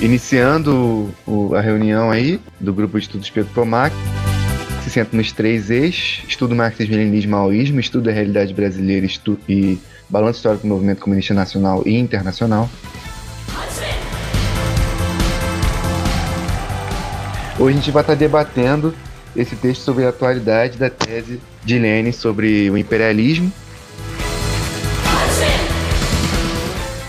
iniciando o, a reunião aí do grupo de estudos Pedro Pomac, se senta nos três eixos, estudo marxismo, leninismo, maoísmo, estudo a realidade brasileira e balanço histórico do movimento comunista nacional e internacional. Hoje a gente vai estar debatendo esse texto sobre a atualidade da tese de Lenin sobre o imperialismo.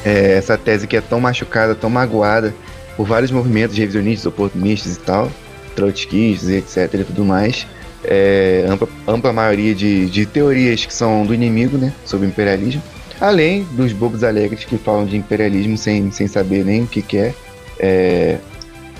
É, essa tese que é tão machucada, tão magoada por vários movimentos revisionistas, oportunistas e tal, trotskistas, etc. e tudo mais. É, ampla, ampla maioria de, de teorias que são do inimigo, né, sobre o imperialismo. Além dos bobos alegres que falam de imperialismo sem, sem saber nem o que, que é. é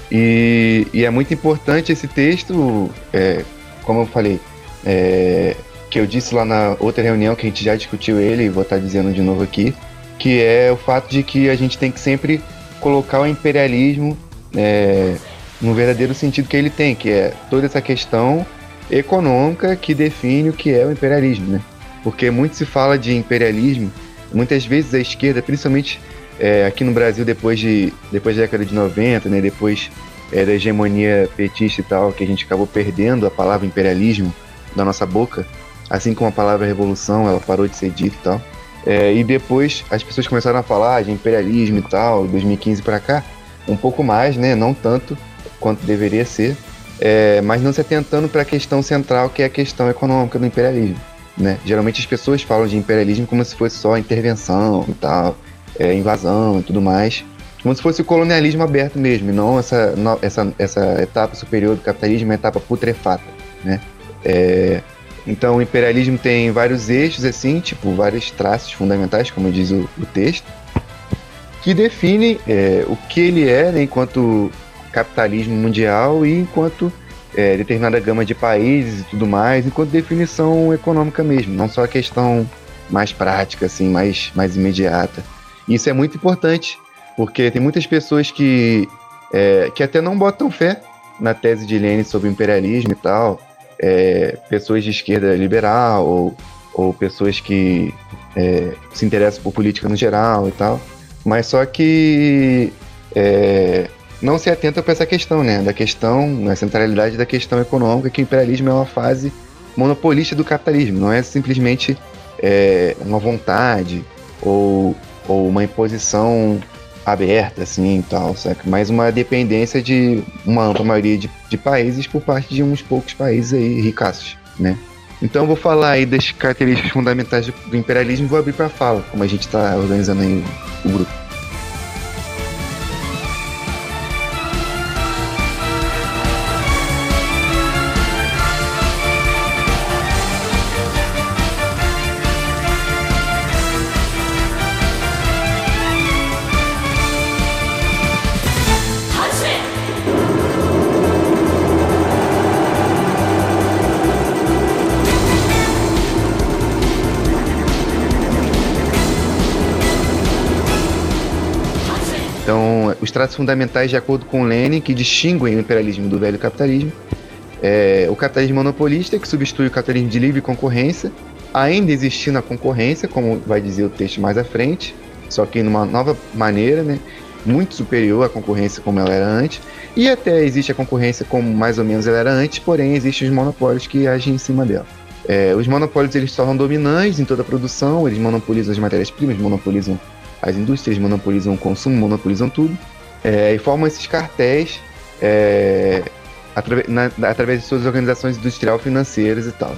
e, e, é muito importante esse texto, é, como eu falei, é, que eu disse lá na outra reunião que a gente já discutiu ele, e vou estar dizendo de novo aqui, que é o fato de que a gente tem que sempre colocar o imperialismo é, no verdadeiro sentido que ele tem, que é toda essa questão econômica que define o que é o imperialismo, né? Porque muito se fala de imperialismo, muitas vezes a esquerda, principalmente é, aqui no Brasil depois de depois da década de 90, né, depois é, da hegemonia petista e tal, que a gente acabou perdendo a palavra imperialismo da nossa boca, assim como a palavra revolução, ela parou de ser dita e tal. É, e depois as pessoas começaram a falar de imperialismo e tal, 2015 para cá, um pouco mais, né, não tanto quanto deveria ser, é, mas não se atentando para a questão central, que é a questão econômica do imperialismo. Né? Geralmente as pessoas falam de imperialismo como se fosse só intervenção e tal, é, invasão e tudo mais, como se fosse o colonialismo aberto mesmo, e não essa, essa, essa etapa superior do capitalismo, a etapa putrefata, né? É, então o imperialismo tem vários eixos, assim, tipo, vários traços fundamentais, como diz o, o texto, que definem é, o que ele é né, enquanto capitalismo mundial e enquanto é, determinada gama de países e tudo mais, enquanto definição econômica mesmo, não só a questão mais prática, assim, mais, mais imediata. Isso é muito importante, porque tem muitas pessoas que, é, que até não botam fé na tese de Lenin sobre imperialismo e tal, é, pessoas de esquerda liberal ou, ou pessoas que é, se interessam por política no geral e tal, mas só que é, não se atentam para essa questão, né? Da questão, a centralidade da questão econômica, que o imperialismo é uma fase monopolista do capitalismo, não é simplesmente é, uma vontade ou ou uma imposição aberta, assim, e tal, saca? Mas uma dependência de uma ampla maioria de, de países por parte de uns poucos países aí ricaços, né? Então vou falar aí das características fundamentais do imperialismo e vou abrir para fala, como a gente está organizando aí o grupo. Fundamentais de acordo com Lenin que distinguem o imperialismo do velho capitalismo. É, o capitalismo monopolista, que substitui o capitalismo de livre concorrência, ainda existindo a concorrência, como vai dizer o texto mais à frente, só que numa nova maneira, né, muito superior à concorrência como ela era antes, e até existe a concorrência como mais ou menos ela era antes, porém existem os monopólios que agem em cima dela. É, os monopólios eles tornam dominantes em toda a produção, eles monopolizam as matérias-primas, monopolizam as indústrias, monopolizam o consumo, monopolizam tudo é, e formam esses cartéis é, na, através de suas organizações industrial financeiras e tal.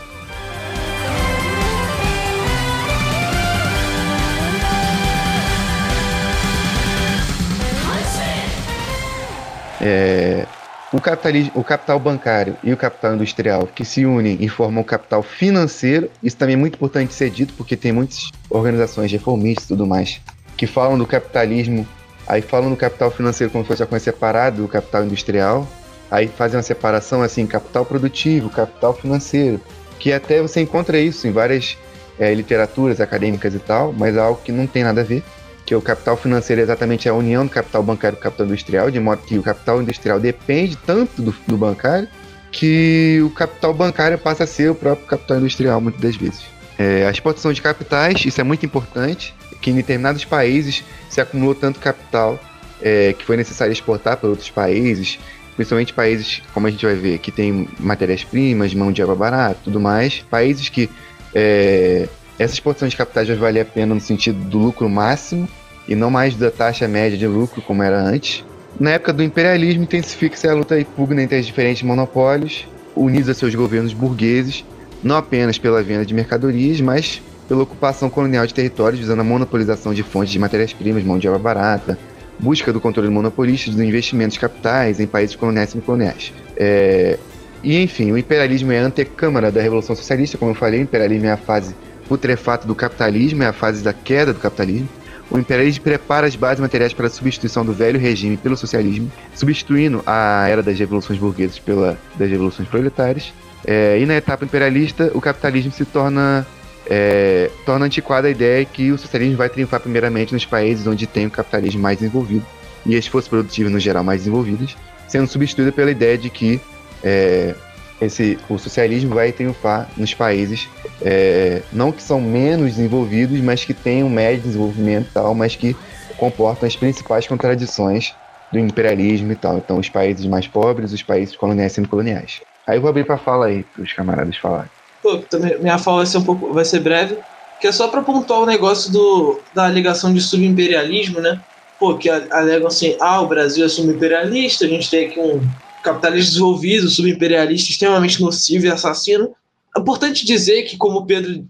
É, o, capitalismo, o capital bancário e o capital industrial que se unem e formam o capital financeiro, isso também é muito importante ser dito, porque tem muitas organizações reformistas e tudo mais que falam do capitalismo Aí falam no capital financeiro como se fosse uma coisa separada do capital industrial. Aí fazem uma separação assim, capital produtivo, capital financeiro. Que até você encontra isso em várias é, literaturas acadêmicas e tal, mas é algo que não tem nada a ver. Que o capital financeiro é exatamente a união do capital bancário com o capital industrial, de modo que o capital industrial depende tanto do, do bancário que o capital bancário passa a ser o próprio capital industrial muitas das vezes. É, a exportação de capitais, isso é muito importante, que em determinados países se acumulou tanto capital é, que foi necessário exportar para outros países, principalmente países, como a gente vai ver, que tem matérias-primas, mão de obra barata tudo mais, países que é, essa exportação de capitais vai valer a pena no sentido do lucro máximo e não mais da taxa média de lucro como era antes. Na época do imperialismo, intensifica-se a luta e pugna entre os diferentes monopólios, unidos a seus governos burgueses, não apenas pela venda de mercadorias, mas pela ocupação colonial de territórios visando a monopolização de fontes de matérias-primas, mão de obra barata, busca do controle monopolista dos investimentos capitais em países coloniais e semicoloniais. É... E enfim, o imperialismo é a antecâmara da Revolução Socialista, como eu falei, o imperialismo é a fase putrefata do capitalismo, é a fase da queda do capitalismo. O imperialismo prepara as bases materiais para a substituição do velho regime pelo socialismo, substituindo a era das revoluções burguesas pela das revoluções proletárias. É, e na etapa imperialista, o capitalismo se torna é, torna antiquada a ideia que o socialismo vai triunfar primeiramente nos países onde tem o capitalismo mais desenvolvido e as forças produtivas no geral mais desenvolvidas, sendo substituída pela ideia de que é, esse, o socialismo vai triunfar nos países é, não que são menos desenvolvidos, mas que têm um médio desenvolvimento e tal, mas que comportam as principais contradições do imperialismo e tal. Então, os países mais pobres, os países coloniais e semicoloniais. Aí eu vou abrir para fala aí, para os camaradas falarem. Pô, também, minha fala vai ser um pouco, vai ser breve, que é só para pontuar o negócio do, da alegação de subimperialismo, né? Pô, que alegam assim, ah, o Brasil é subimperialista, a gente tem aqui um capitalismo desenvolvido, subimperialista, extremamente nocivo e assassino. É importante dizer que, como Pedro,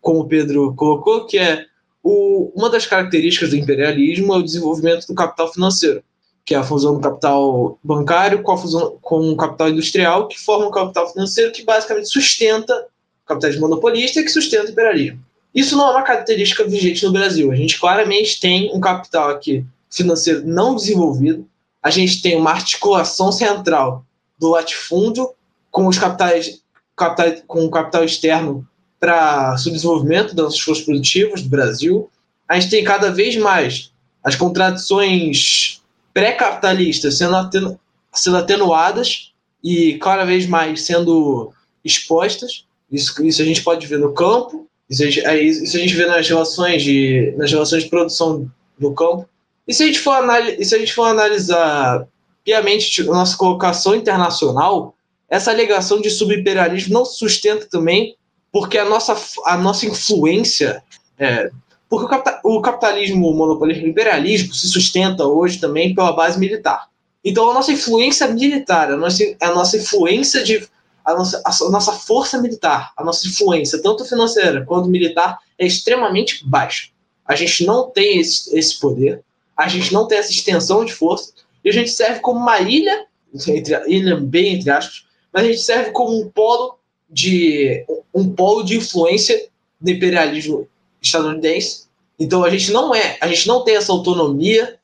como Pedro colocou, que é o, uma das características do imperialismo é o desenvolvimento do capital financeiro, que é a fusão do capital bancário com a fusão com o capital industrial, que forma o capital financeiro que basicamente sustenta o capitalismo monopolista e que sustenta o imperialismo. Isso não é uma característica vigente no Brasil. A gente claramente tem um capital aqui financeiro não desenvolvido, a gente tem uma articulação central do latifúndio com os capitais, capital, com o capital externo para subdesenvolvimento das forças produtivas do Brasil. A gente tem cada vez mais as contradições pré-capitalistas sendo, atenu, sendo atenuadas e cada vez mais sendo expostas. Isso, isso a gente pode ver no campo, isso a gente, isso a gente vê nas relações de, nas relações de produção no campo. E se a gente for, se a gente for analisar piamente a nossa colocação internacional, essa alegação de subimperialismo não sustenta também porque a nossa, a nossa influência. É, porque o, capitalismo, o monopolismo, o imperialismo se sustenta hoje também pela base militar. Então a nossa influência militar, a nossa, a nossa influência de. A nossa, a nossa força militar, a nossa influência, tanto financeira quanto militar, é extremamente baixa. A gente não tem esse, esse poder a gente não tem essa extensão de força, e a gente serve como uma ilha, entre, ilha bem entre aspas, mas a gente serve como um polo de um polo de influência do imperialismo estadunidense. Então a gente não é, a gente não tem essa autonomia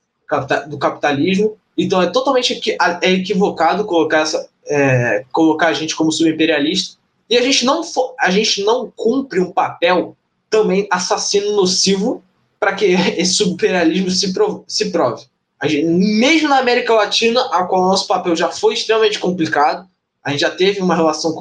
do capitalismo. Então é totalmente é equivocado colocar essa, é, colocar a gente como subimperialista. E a gente não a gente não cumpre um papel também assassino nocivo para que esse subimperialismo se, prove. Se prove. Gente, mesmo na América Latina, a qual o nosso papel já foi extremamente complicado, a gente já teve uma relação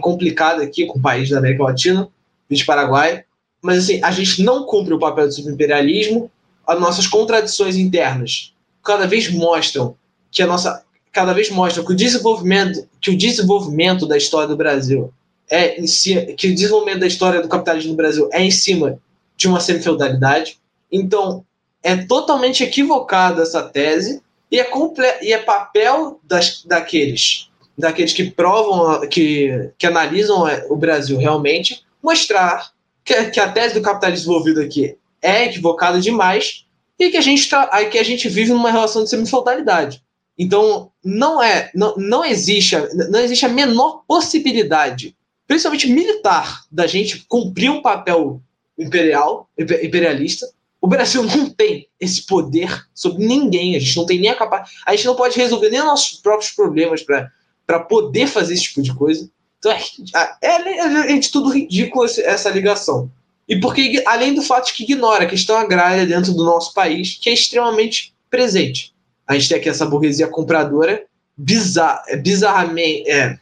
complicada aqui com o país da América Latina, de Paraguai, mas assim, a gente não cumpre o papel do subimperialismo, as nossas contradições internas cada vez mostram que a nossa cada vez mostram que o desenvolvimento que o desenvolvimento da história do Brasil é em si, que o desenvolvimento da história do capitalismo no Brasil é em cima de uma semifeudalidade. Então, é totalmente equivocada essa tese e é, e é papel das, daqueles, daqueles que provam, que, que analisam o Brasil realmente, mostrar que, que a tese do capitalismo desenvolvido aqui é equivocada demais e que a gente, tá, que a gente vive numa relação de semifeudalidade. Então, não é, não, não existe, não existe a menor possibilidade, principalmente militar, da gente cumprir um papel imperial, imperialista, o Brasil não tem esse poder sobre ninguém. A gente não tem nem a capacidade. A gente não pode resolver nem os nossos próprios problemas para poder fazer esse tipo de coisa. Então é, é, é de tudo ridículo essa ligação. E porque, além do fato de que ignora a questão agrária dentro do nosso país, que é extremamente presente. A gente tem aqui essa burguesia compradora bizar, é, bizarramente, é,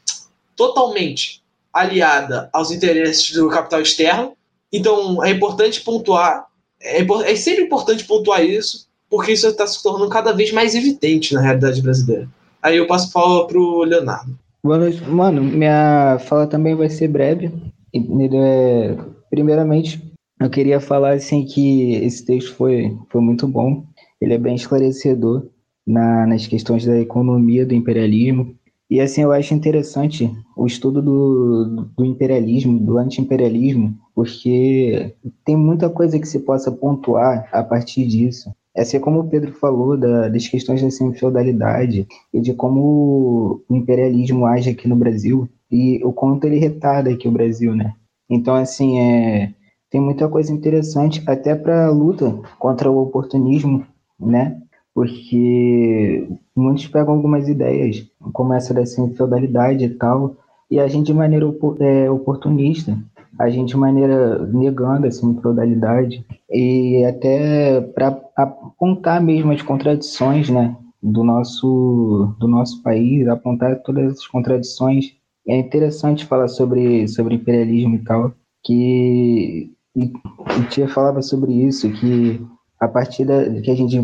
totalmente aliada aos interesses do capital externo. Então é importante pontuar é, é sempre importante pontuar isso, porque isso está se tornando cada vez mais evidente na realidade brasileira. Aí eu passo a fala para o Leonardo. Boa noite. Mano, minha fala também vai ser breve. É, primeiramente, eu queria falar assim que esse texto foi, foi muito bom. Ele é bem esclarecedor na, nas questões da economia do imperialismo. E assim, eu acho interessante o estudo do, do imperialismo, do anti-imperialismo, porque tem muita coisa que se possa pontuar a partir disso. É assim como o Pedro falou da, das questões da feudalidade e de como o imperialismo age aqui no Brasil e o quanto ele retarda aqui o Brasil, né? Então, assim, é, tem muita coisa interessante até para a luta contra o oportunismo, né? Porque muitos pegam algumas ideias, como essa da feudalidade e tal, e a gente de maneira é, oportunista, a gente maneira negando essa feudalidade e até para apontar mesmo as contradições, né, do nosso do nosso país, apontar todas as contradições. É interessante falar sobre sobre imperialismo e tal, que e Tia falava sobre isso, que a partir da, que a gente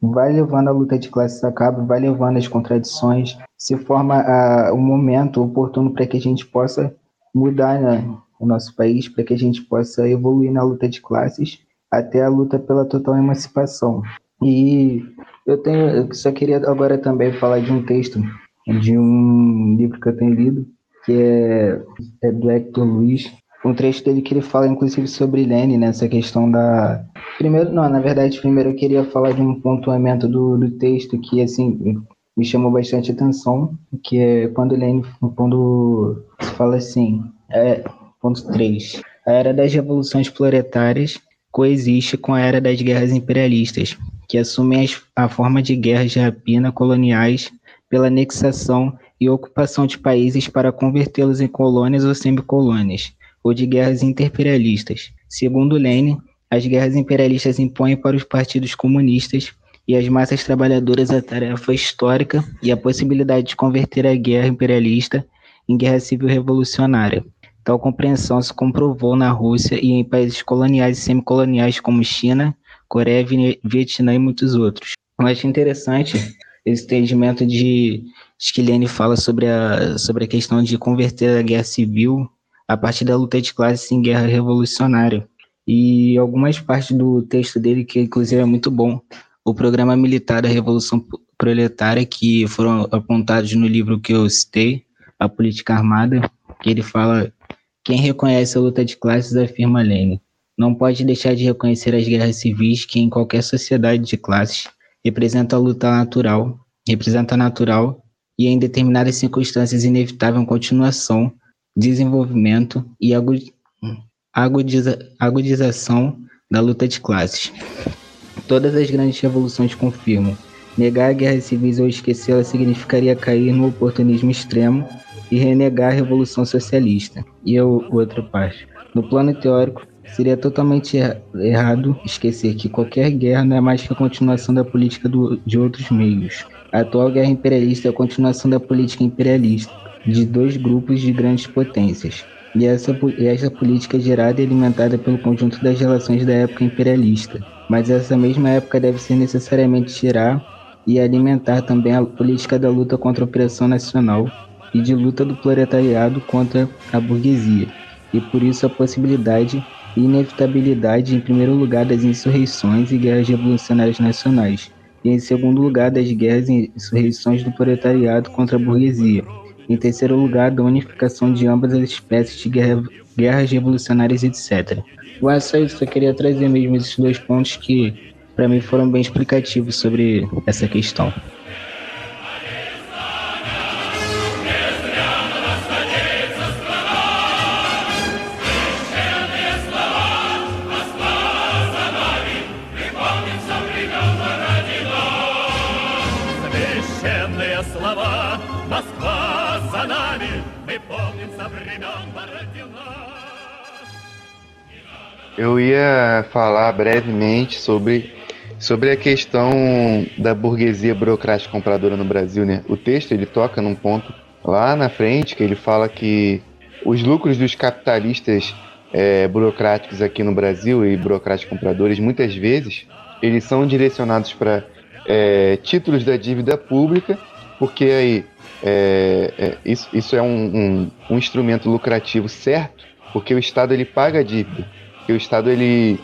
vai levando a luta de classes a cabo, vai levando as contradições, se forma a, um momento oportuno para que a gente possa mudar né, o nosso país, para que a gente possa evoluir na luta de classes até a luta pela total emancipação. E eu tenho, eu só queria agora também falar de um texto de um livro que eu tenho lido, que é, é do Hector Luiz, um trecho dele que ele fala, inclusive, sobre Lene, nessa né, questão da. Primeiro, não, na verdade, primeiro eu queria falar de um pontuamento do, do texto que, assim, me chamou bastante atenção, que é quando Lene, quando se fala assim, é, 3, a era das revoluções proletárias coexiste com a era das guerras imperialistas, que assumem as, a forma de guerras de rapina coloniais pela anexação e ocupação de países para convertê-los em colônias ou semicolônias ou de guerras imperialistas. Segundo Lenin, as guerras imperialistas impõem para os partidos comunistas e as massas trabalhadoras a tarefa histórica e a possibilidade de converter a guerra imperialista em guerra civil revolucionária. Tal compreensão se comprovou na Rússia e em países coloniais e semicoloniais como China, Coreia, Vietnã e muitos outros. Eu acho interessante esse entendimento de, de que fala sobre a, sobre a questão de converter a guerra civil a partir da luta de classes em guerra revolucionária. E algumas partes do texto dele, que inclusive é muito bom, o programa militar da Revolução Proletária, que foram apontados no livro que eu citei, A Política Armada, que ele fala: quem reconhece a luta de classes, afirma Lenin, não pode deixar de reconhecer as guerras civis que, em qualquer sociedade de classes, representa a luta natural, representa natural e, em determinadas circunstâncias, inevitável continuação desenvolvimento e agudiza, agudização da luta de classes. Todas as grandes revoluções confirmam. Negar a guerra civil ou esquecê-la significaria cair no oportunismo extremo e renegar a revolução socialista. E a outra parte. No plano teórico, seria totalmente errado esquecer que qualquer guerra não é mais que a continuação da política do, de outros meios. A atual guerra imperialista é a continuação da política imperialista de dois grupos de grandes potências. E essa, essa política é gerada e alimentada pelo conjunto das relações da época imperialista. Mas essa mesma época deve ser necessariamente tirar e alimentar também a política da luta contra a opressão nacional e de luta do proletariado contra a burguesia. E por isso a possibilidade e inevitabilidade, em primeiro lugar, das insurreições e guerras revolucionárias nacionais, e em segundo lugar, das guerras e insurreições do proletariado contra a burguesia em terceiro lugar, da unificação de ambas as espécies de guerra, guerras revolucionárias, etc. Bom, é só isso. Eu queria trazer mesmo esses dois pontos que, para mim, foram bem explicativos sobre essa questão. Eu ia falar brevemente sobre, sobre a questão da burguesia burocrática compradora no Brasil, né? O texto ele toca num ponto lá na frente que ele fala que os lucros dos capitalistas é, burocráticos aqui no Brasil e burocráticos compradores muitas vezes eles são direcionados para é, títulos da dívida pública, porque aí é, é, isso, isso é um, um, um, instrumento lucrativo certo, porque o Estado ele paga a dívida, porque o Estado ele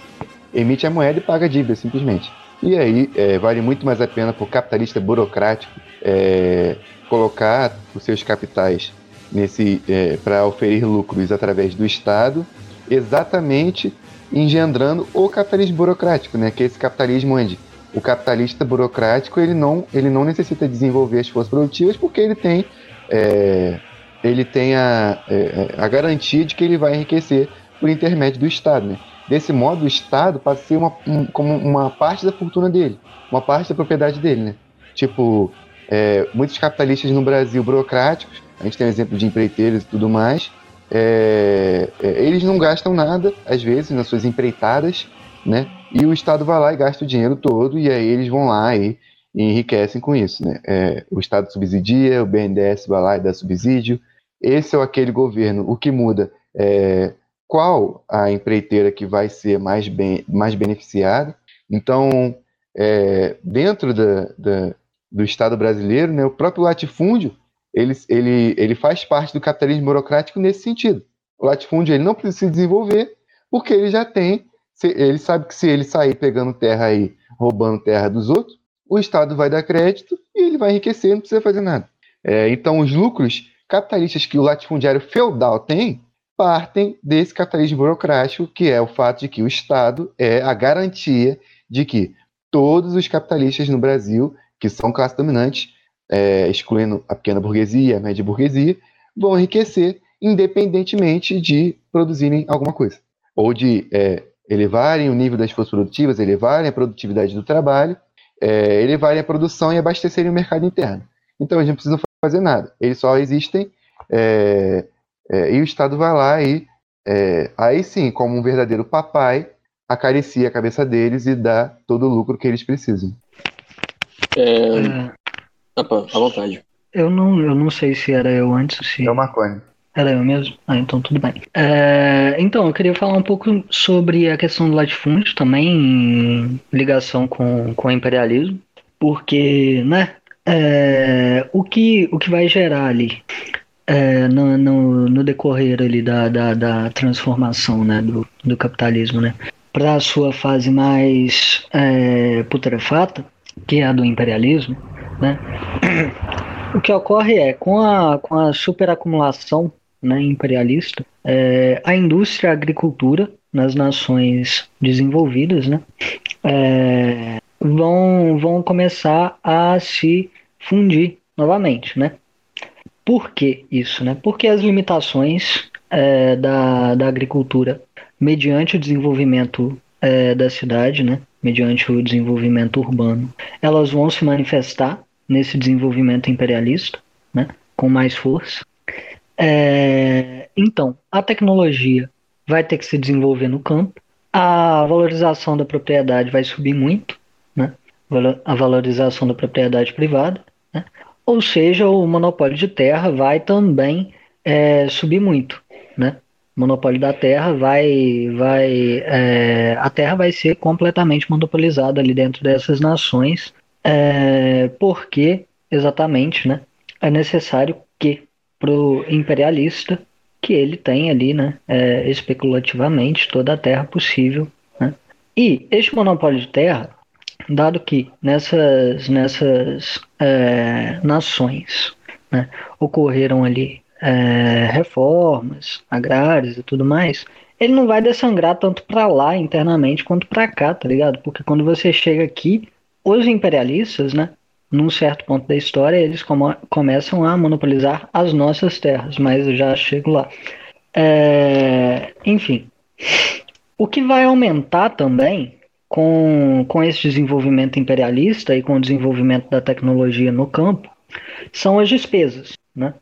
emite a moeda e paga a dívida simplesmente. E aí é, vale muito mais a pena para o capitalista burocrático é, colocar os seus capitais nesse é, para oferir lucros através do Estado, exatamente engendrando o capitalismo burocrático, né? Que é esse capitalismo onde o capitalista burocrático ele não, ele não necessita desenvolver as forças produtivas porque ele tem, é, ele tem a, é, a garantia de que ele vai enriquecer por intermédio do Estado. Né? Desse modo, o Estado passa a ser uma, um, como uma parte da fortuna dele, uma parte da propriedade dele. Né? Tipo, é, muitos capitalistas no Brasil burocráticos, a gente tem exemplo de empreiteiros e tudo mais, é, é, eles não gastam nada, às vezes, nas suas empreitadas, né? E o Estado vai lá e gasta o dinheiro todo, e aí eles vão lá e, e enriquecem com isso, né? É, o Estado subsidia, o BNDES vai lá e dá subsídio. Esse é aquele governo. O que muda é qual a empreiteira que vai ser mais, bem, mais beneficiada. Então, é, dentro da, da, do Estado brasileiro, né, o próprio latifúndio ele, ele, ele faz parte do capitalismo burocrático nesse sentido. O latifúndio ele não precisa se desenvolver porque ele já tem ele sabe que se ele sair pegando terra aí, roubando terra dos outros, o Estado vai dar crédito e ele vai enriquecer, não precisa fazer nada. É, então, os lucros capitalistas que o latifundiário feudal tem partem desse capitalismo burocrático, que é o fato de que o Estado é a garantia de que todos os capitalistas no Brasil, que são classe dominante, é, excluindo a pequena burguesia, a média burguesia, vão enriquecer independentemente de produzirem alguma coisa. Ou de é, elevarem o nível das forças produtivas, elevarem a produtividade do trabalho, é, elevarem a produção e abastecerem o mercado interno. Então eles não precisam fazer nada, eles só existem é, é, e o Estado vai lá e é, aí sim, como um verdadeiro papai, acaricia a cabeça deles e dá todo o lucro que eles precisam. É... é. Opa, à vontade. Eu não, eu não sei se era eu antes. Se... É o Marconi. Era eu mesmo? Ah, então tudo bem. É, então, eu queria falar um pouco sobre a questão do latifúndio também, em ligação com, com o imperialismo, porque, né, é, o, que, o que vai gerar ali é, no, no, no, decorrer ali da, da, da, transformação né, do, do capitalismo, né, para a sua fase mais é, putrefata, que é a do imperialismo, né, o que ocorre é, com a, com a superacumulação né, imperialista, é, a indústria e a agricultura nas nações desenvolvidas né, é, vão, vão começar a se fundir novamente. Né? Por que isso? Né? Porque as limitações é, da, da agricultura, mediante o desenvolvimento é, da cidade, né, mediante o desenvolvimento urbano, elas vão se manifestar nesse desenvolvimento imperialista né, com mais força. É, então, a tecnologia vai ter que se desenvolver no campo, a valorização da propriedade vai subir muito, né? a valorização da propriedade privada? Ou seja, o monopólio de terra vai também é, subir muito. Né? O monopólio da terra vai, vai é, a terra vai ser completamente monopolizada ali dentro dessas nações, é, porque exatamente né, é necessário que pro imperialista que ele tem ali, né, é, especulativamente toda a terra possível. Né? E este monopólio de terra, dado que nessas, nessas é, nações né, ocorreram ali é, reformas agrárias e tudo mais, ele não vai dessangrar tanto para lá internamente quanto para cá, tá ligado? Porque quando você chega aqui, os imperialistas, né, num certo ponto da história, eles come começam a monopolizar as nossas terras, mas eu já chego lá. É, enfim, o que vai aumentar também com, com esse desenvolvimento imperialista e com o desenvolvimento da tecnologia no campo são as despesas, né?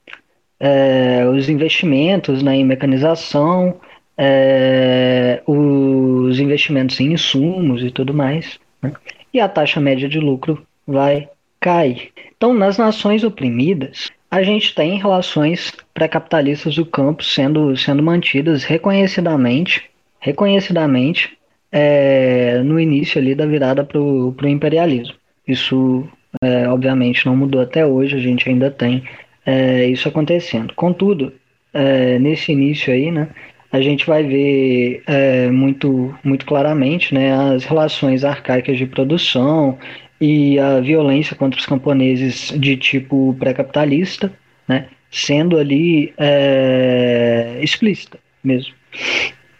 É, os investimentos né, em mecanização, é, os investimentos em insumos e tudo mais. Né? E a taxa média de lucro vai cai. Então, nas nações oprimidas, a gente tem relações pré-capitalistas do campo sendo, sendo mantidas reconhecidamente, reconhecidamente é, no início ali da virada para o imperialismo. Isso, é, obviamente, não mudou até hoje, a gente ainda tem é, isso acontecendo. Contudo, é, nesse início aí, né, a gente vai ver é, muito, muito claramente né, as relações arcaicas de produção e a violência contra os camponeses de tipo pré-capitalista, né, sendo ali é, explícita mesmo.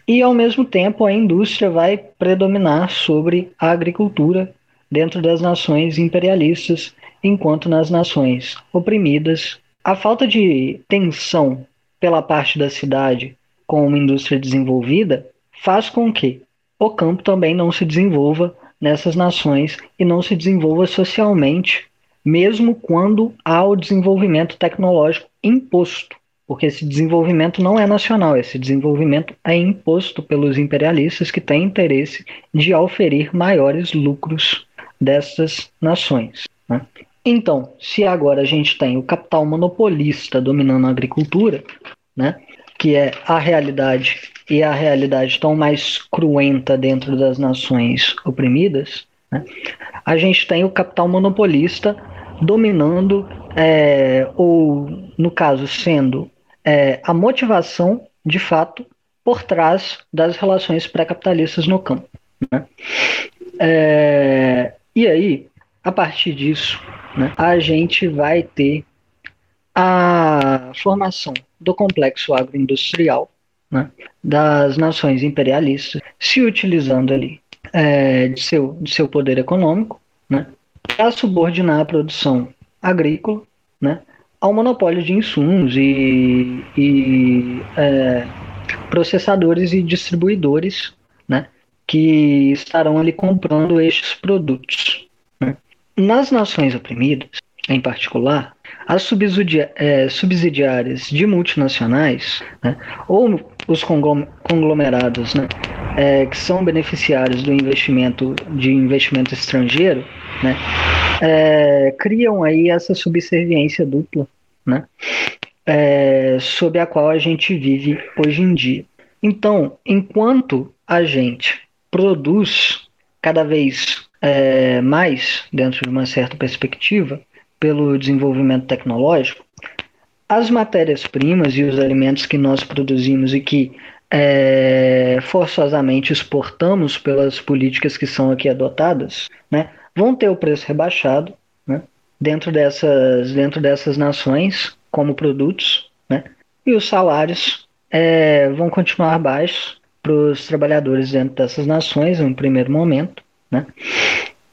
E ao mesmo tempo a indústria vai predominar sobre a agricultura dentro das nações imperialistas, enquanto nas nações oprimidas a falta de tensão pela parte da cidade com uma indústria desenvolvida faz com que o campo também não se desenvolva nessas nações e não se desenvolva socialmente, mesmo quando há o desenvolvimento tecnológico imposto. Porque esse desenvolvimento não é nacional, esse desenvolvimento é imposto pelos imperialistas que têm interesse de auferir maiores lucros dessas nações. Né? Então, se agora a gente tem o capital monopolista dominando a agricultura, né, que é a realidade e a realidade tão mais cruenta dentro das nações oprimidas, né, a gente tem o capital monopolista dominando, é, ou no caso sendo é, a motivação de fato por trás das relações pré-capitalistas no campo. Né? É, e aí, a partir disso, né, a gente vai ter a formação do complexo agroindustrial né, das nações imperialistas, se utilizando ali é, de, seu, de seu poder econômico né, para subordinar a produção agrícola né, ao monopólio de insumos e, e é, processadores e distribuidores né, que estarão ali comprando estes produtos. Né. Nas nações oprimidas, em particular, as é, subsidiárias de multinacionais, né, ou os conglomerados né, é, que são beneficiários do investimento de investimento estrangeiro, né, é, criam aí essa subserviência dupla, né, é, sob a qual a gente vive hoje em dia. Então, enquanto a gente produz cada vez é, mais dentro de uma certa perspectiva, pelo desenvolvimento tecnológico, as matérias-primas e os alimentos que nós produzimos e que é, forçosamente exportamos pelas políticas que são aqui adotadas, né, vão ter o preço rebaixado né, dentro, dessas, dentro dessas nações como produtos, né, e os salários é, vão continuar baixos para os trabalhadores dentro dessas nações, em um primeiro momento. Né,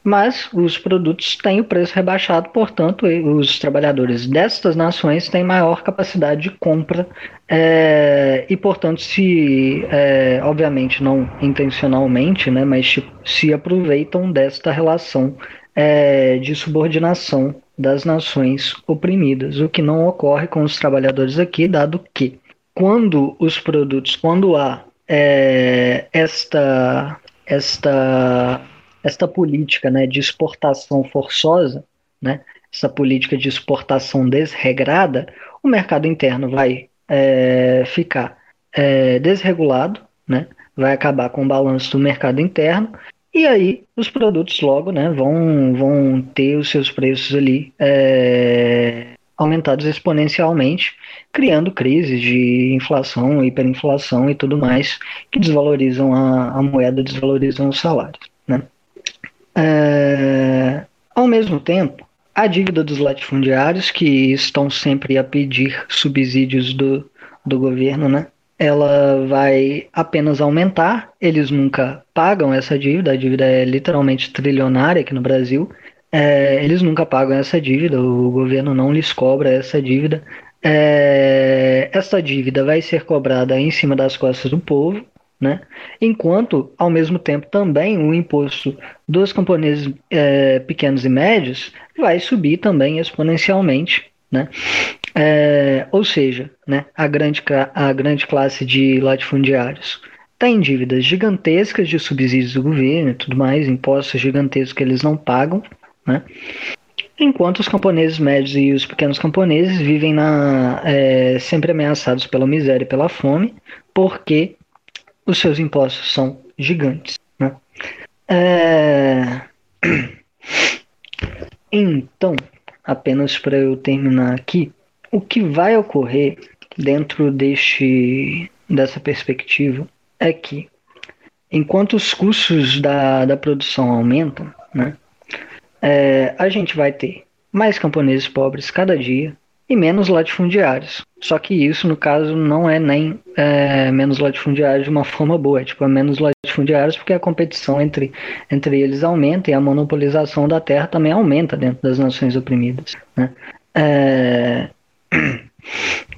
mas os produtos têm o preço rebaixado, portanto, os trabalhadores destas nações têm maior capacidade de compra é, e, portanto, se, é, obviamente, não intencionalmente, né, mas se aproveitam desta relação é, de subordinação das nações oprimidas, o que não ocorre com os trabalhadores aqui, dado que quando os produtos, quando há esta esta esta política né, de exportação forçosa, né, essa política de exportação desregrada, o mercado interno vai é, ficar é, desregulado, né, vai acabar com o balanço do mercado interno, e aí os produtos logo né, vão, vão ter os seus preços ali é, aumentados exponencialmente, criando crises de inflação, hiperinflação e tudo mais, que desvalorizam a, a moeda, desvalorizam os salários. É, ao mesmo tempo, a dívida dos latifundiários, que estão sempre a pedir subsídios do, do governo, né? ela vai apenas aumentar, eles nunca pagam essa dívida, a dívida é literalmente trilionária aqui no Brasil, é, eles nunca pagam essa dívida, o governo não lhes cobra essa dívida. É, essa dívida vai ser cobrada em cima das costas do povo, né? Enquanto, ao mesmo tempo, também o imposto dos camponeses é, pequenos e médios vai subir também exponencialmente, né? É, ou seja, né, a, grande, a grande classe de latifundiários tem dívidas gigantescas de subsídios do governo e tudo mais, impostos gigantescos que eles não pagam, né? enquanto os camponeses médios e os pequenos camponeses vivem na, é, sempre ameaçados pela miséria e pela fome, porque os seus impostos são gigantes. Né? É... Então, apenas para eu terminar aqui, o que vai ocorrer dentro deste, dessa perspectiva é que, enquanto os custos da, da produção aumentam, né, é, a gente vai ter mais camponeses pobres cada dia e menos latifundiários. Só que isso, no caso, não é nem é, menos latifundiários de uma forma boa, é tipo é menos latifundiários porque a competição entre, entre eles aumenta e a monopolização da terra também aumenta dentro das nações oprimidas. Né? É...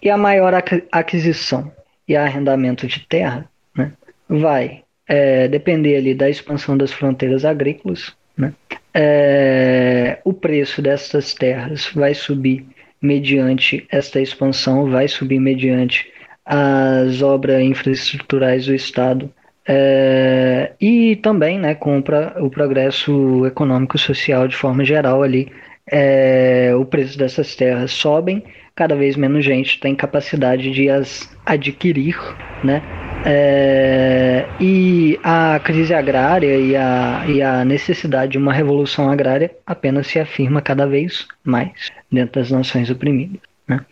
E a maior aquisição e arrendamento de terra né, vai é, depender ali da expansão das fronteiras agrícolas. Né? É, o preço dessas terras vai subir mediante esta expansão, vai subir mediante as obras infraestruturais do Estado é, e também né, com o, progresso econômico e social de forma geral ali, é, o preço dessas terras sobem, cada vez menos gente tem capacidade de as adquirir, né? É, e a crise agrária e a, e a necessidade de uma revolução agrária apenas se afirma cada vez mais dentro das nações oprimidas. Né?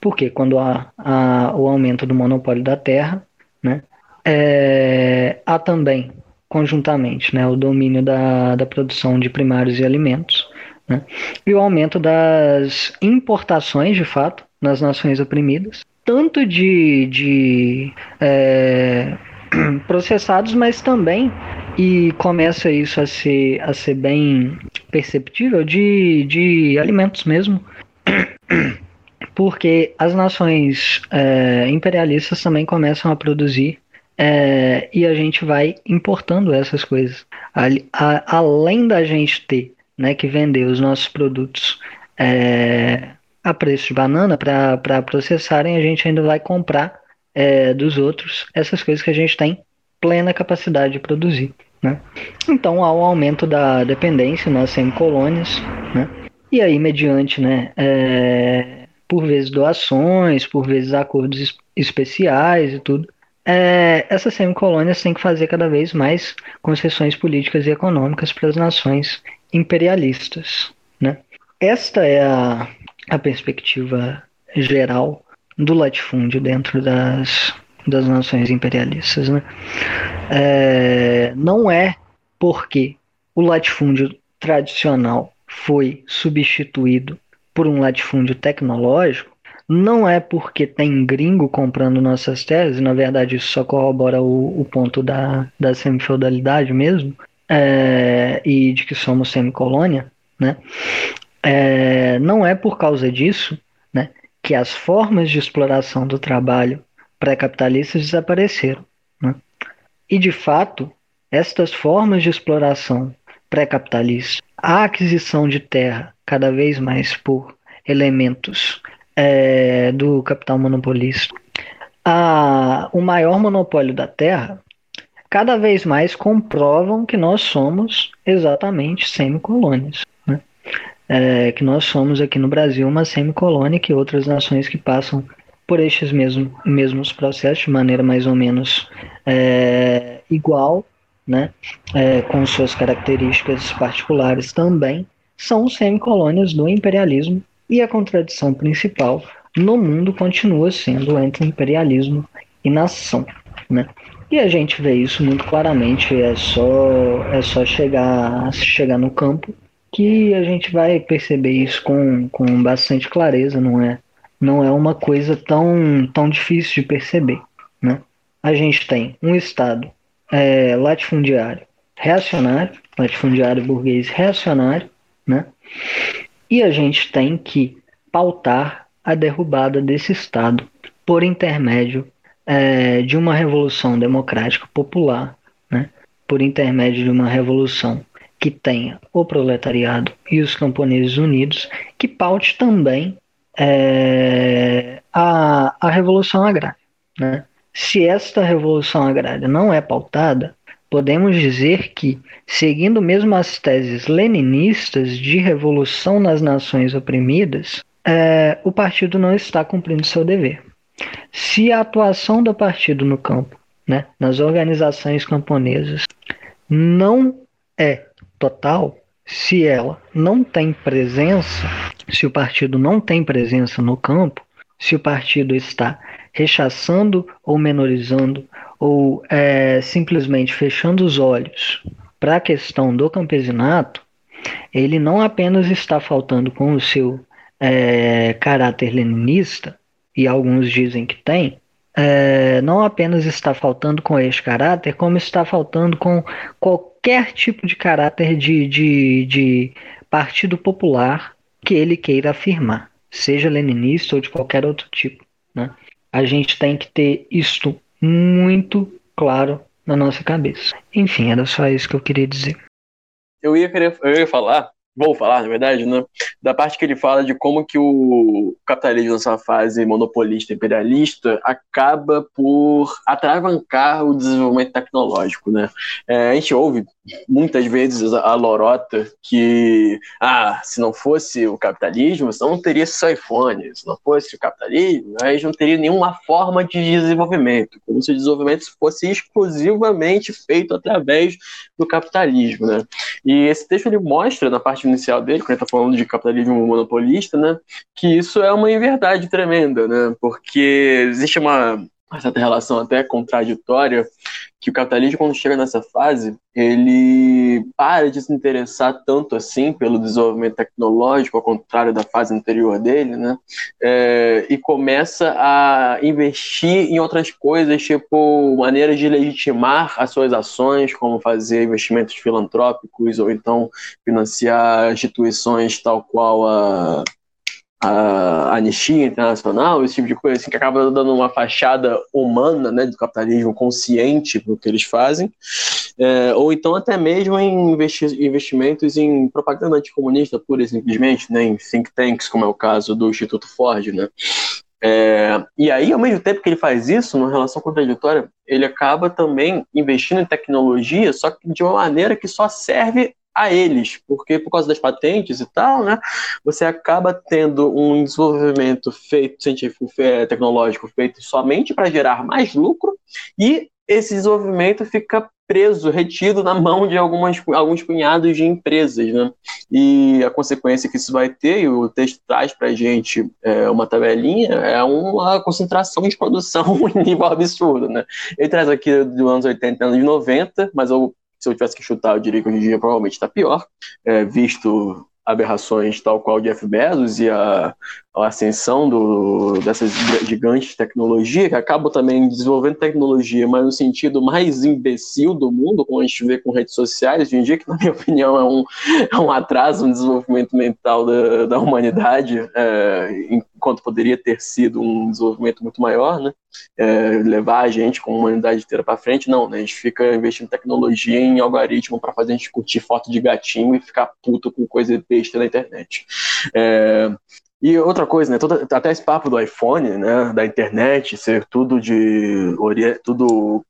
Porque quando há, há o aumento do monopólio da terra, né, é, há também, conjuntamente, né, o domínio da, da produção de primários e alimentos, né, e o aumento das importações, de fato, nas nações oprimidas, tanto de, de é, processados, mas também, e começa isso a ser, a ser bem perceptível, de, de alimentos mesmo. Porque as nações é, imperialistas também começam a produzir é, e a gente vai importando essas coisas. A, a, além da gente ter né, que vender os nossos produtos é, a preço de banana para processarem, a gente ainda vai comprar é, dos outros essas coisas que a gente tem plena capacidade de produzir. Né? Então há um aumento da dependência nas semicolônias, né? e aí mediante, né, é, por vezes doações, por vezes acordos especiais e tudo, é, essas semicolônias têm que fazer cada vez mais concessões políticas e econômicas para as nações imperialistas. Né? Esta é a, a perspectiva geral do latifúndio dentro das, das nações imperialistas. Né? É, não é porque o latifúndio tradicional foi substituído por um latifúndio tecnológico, não é porque tem gringo comprando nossas terras, na verdade isso só corrobora o, o ponto da, da semifeudalidade mesmo, é, e de que somos semicolônia, né? É, não é por causa disso né, que as formas de exploração do trabalho pré-capitalistas desapareceram. Né? E, de fato, estas formas de exploração pré-capitalista, a aquisição de terra cada vez mais por elementos é, do capital monopolista, a, o maior monopólio da terra, cada vez mais comprovam que nós somos exatamente semicolônias é, que nós somos aqui no Brasil uma semicolônia que outras nações que passam por estes mesmo, mesmos processos de maneira mais ou menos é, igual, né, é, com suas características particulares também, são semicolônias do imperialismo e a contradição principal no mundo continua sendo entre imperialismo e nação, né? E a gente vê isso muito claramente, é só é só chegar chegar no campo que a gente vai perceber isso com, com bastante clareza, não é? Não é uma coisa tão, tão difícil de perceber, né? A gente tem um Estado é, latifundiário reacionário, latifundiário burguês reacionário, né? E a gente tem que pautar a derrubada desse Estado por intermédio é, de uma revolução democrática popular, né? por intermédio de uma revolução que tenha o proletariado e os camponeses unidos, que paute também é, a, a revolução agrária. Né? Se esta revolução agrária não é pautada, podemos dizer que, seguindo mesmo as teses leninistas de revolução nas nações oprimidas, é, o partido não está cumprindo seu dever. Se a atuação do partido no campo, né, nas organizações camponesas, não é total se ela não tem presença, se o partido não tem presença no campo, se o partido está rechaçando ou menorizando ou é, simplesmente fechando os olhos para a questão do campesinato, ele não apenas está faltando com o seu é, caráter leninista, e alguns dizem que tem, é, não apenas está faltando com este caráter, como está faltando com qualquer tipo de caráter de, de, de partido popular que ele queira afirmar, seja leninista ou de qualquer outro tipo. Né? A gente tem que ter isto muito claro na nossa cabeça. Enfim, era só isso que eu queria dizer. Eu ia querer, eu ia falar vou falar, na verdade, né, da parte que ele fala de como que o capitalismo nessa fase monopolista imperialista acaba por atravancar o desenvolvimento tecnológico, né? É, a gente ouve muitas vezes a lorota que, ah, se não fosse o capitalismo, não teria só iPhone, se não fosse o capitalismo, a gente não teria nenhuma forma de desenvolvimento, como se o desenvolvimento fosse exclusivamente feito através do capitalismo, né? E esse texto ele mostra na parte inicial dele, quando ele está falando de capitalismo monopolista, né, que isso é uma inverdade tremenda, né, porque existe uma, uma certa relação até contraditória que o capitalismo, quando chega nessa fase, ele para de se interessar tanto assim pelo desenvolvimento tecnológico, ao contrário da fase anterior dele, né? É, e começa a investir em outras coisas, tipo maneiras de legitimar as suas ações, como fazer investimentos filantrópicos ou então financiar instituições tal qual a a anistia internacional, esse tipo de coisa, assim, que acaba dando uma fachada humana, né, do capitalismo consciente para o que eles fazem, é, ou então até mesmo em investi investimentos em propaganda anticomunista, pura e simplesmente, né, em think tanks, como é o caso do Instituto Ford, né. É, e aí, ao mesmo tempo que ele faz isso, numa relação contraditória, ele acaba também investindo em tecnologia, só que de uma maneira que só serve a eles, porque por causa das patentes e tal, né, você acaba tendo um desenvolvimento feito científico, tecnológico feito somente para gerar mais lucro e esse desenvolvimento fica preso, retido na mão de algumas, alguns punhados de empresas, né? E a consequência que isso vai ter, e o texto traz para gente é, uma tabelinha, é uma concentração de produção em nível absurdo, né? Ele traz aqui dos anos 80 e anos 90, mas eu se eu tivesse que chutar, eu diria que hoje em dia provavelmente está pior, é, visto aberrações tal qual Jeff Bezos e a, a ascensão do, dessas gigantes de tecnologia, que acabam também desenvolvendo tecnologia, mas no sentido mais imbecil do mundo, como a gente vê com redes sociais hoje em dia, que na minha opinião é um, é um atraso no desenvolvimento mental da, da humanidade, é, enquanto poderia ter sido um desenvolvimento muito maior, né? É, levar a gente com a humanidade inteira para frente, não, né? A gente fica investindo tecnologia em algoritmo para fazer a gente curtir foto de gatinho e ficar puto com coisa besta na internet. É, e outra coisa, né? Toda, até esse papo do iPhone, né? Da internet, ser tudo de tudo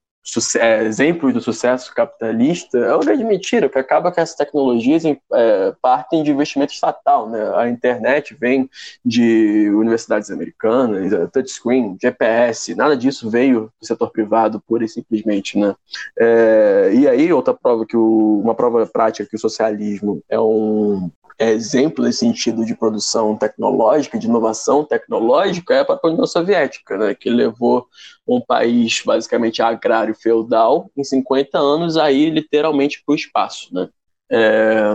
exemplos do sucesso capitalista é uma grande mentira, que acaba que essas tecnologias é, partem de investimento estatal. Né? A internet vem de universidades americanas, touchscreen, GPS, nada disso veio do setor privado pura e simplesmente. Né? É, e aí, outra prova que o, uma prova prática que o socialismo é um é exemplo nesse sentido de produção tecnológica, de inovação tecnológica, é a própria União Soviética, né, que levou um país basicamente agrário feudal em 50 anos aí literalmente para o espaço. Né. É,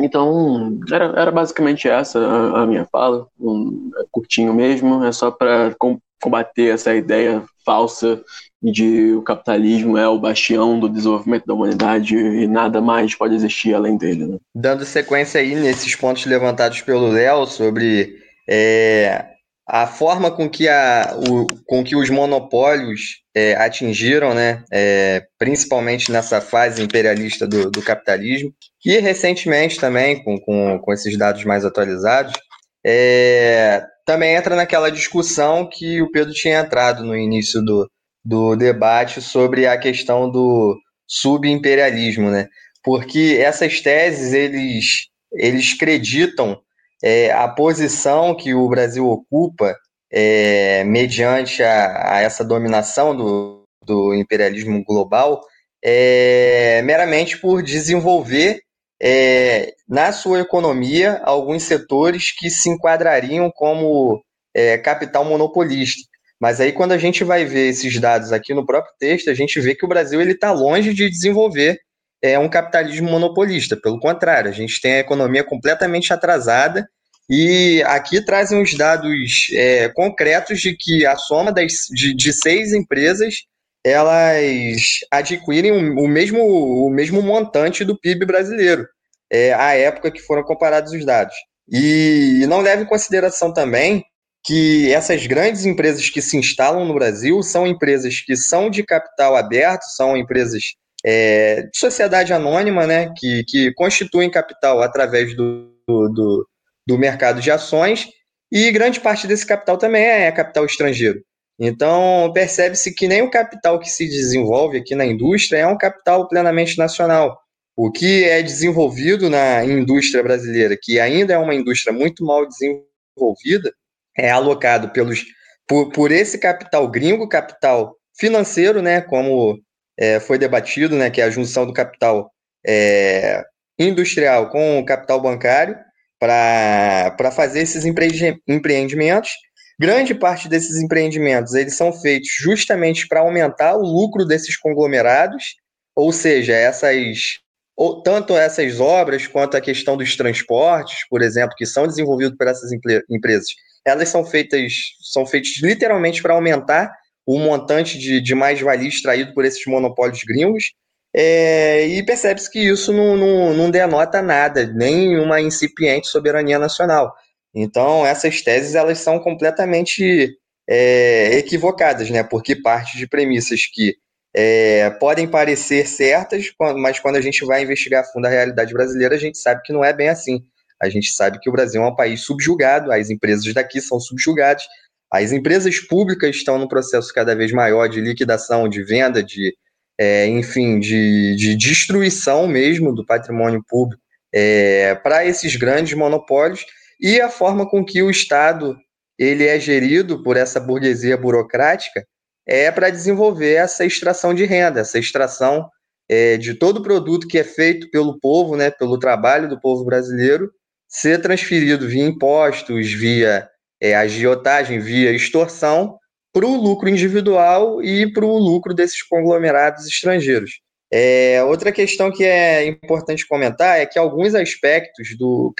então, era, era basicamente essa a, a minha fala, um, é curtinho mesmo, é só para combater essa ideia falsa de o capitalismo é o bastião do desenvolvimento da humanidade e nada mais pode existir além dele. Né? Dando sequência aí nesses pontos levantados pelo Léo sobre é, a forma com que, a, o, com que os monopólios é, atingiram, né, é, principalmente nessa fase imperialista do, do, capitalismo, e recentemente também, com, com, com esses dados mais atualizados, é, também entra naquela discussão que o Pedro tinha entrado no início do, do debate sobre a questão do subimperialismo, né? Porque essas teses eles, eles é, a posição que o Brasil ocupa é, mediante a, a, essa dominação do, do imperialismo global é, meramente por desenvolver é, na sua economia alguns setores que se enquadrariam como é, capital monopolista. Mas aí quando a gente vai ver esses dados aqui no próprio texto, a gente vê que o Brasil ele está longe de desenvolver é, um capitalismo monopolista. Pelo contrário, a gente tem a economia completamente atrasada e aqui trazem os dados é, concretos de que a soma das, de, de seis empresas elas adquirem o mesmo, o mesmo montante do PIB brasileiro, é, à época que foram comparados os dados. E não leve em consideração também que essas grandes empresas que se instalam no Brasil são empresas que são de capital aberto, são empresas é, de sociedade anônima, né, que, que constituem capital através do, do, do mercado de ações, e grande parte desse capital também é capital estrangeiro. Então, percebe-se que nem o capital que se desenvolve aqui na indústria é um capital plenamente nacional. O que é desenvolvido na indústria brasileira, que ainda é uma indústria muito mal desenvolvida, é alocado pelos, por, por esse capital gringo, capital financeiro, né, como é, foi debatido, né, que é a junção do capital é, industrial com o capital bancário, para fazer esses empreendimentos. Grande parte desses empreendimentos eles são feitos justamente para aumentar o lucro desses conglomerados, ou seja, essas ou tanto essas obras quanto a questão dos transportes, por exemplo, que são desenvolvidos por essas empresas, elas são feitas são feitas literalmente para aumentar o montante de, de mais-valia extraído por esses monopólios gringos. É, e percebe-se que isso não, não, não denota nada, nem uma incipiente soberania nacional. Então, essas teses elas são completamente é, equivocadas, né? porque parte de premissas que é, podem parecer certas, mas quando a gente vai investigar a fundo a realidade brasileira, a gente sabe que não é bem assim. A gente sabe que o Brasil é um país subjugado, as empresas daqui são subjugadas, as empresas públicas estão num processo cada vez maior de liquidação, de venda, de, é, enfim, de, de, destruição mesmo do patrimônio público é, para esses grandes monopólios e a forma com que o Estado ele é gerido por essa burguesia burocrática é para desenvolver essa extração de renda, essa extração é, de todo produto que é feito pelo povo, né, pelo trabalho do povo brasileiro, ser transferido via impostos, via é, agiotagem, via extorsão, para o lucro individual e para o lucro desses conglomerados estrangeiros. É, outra questão que é importante comentar é que alguns aspectos do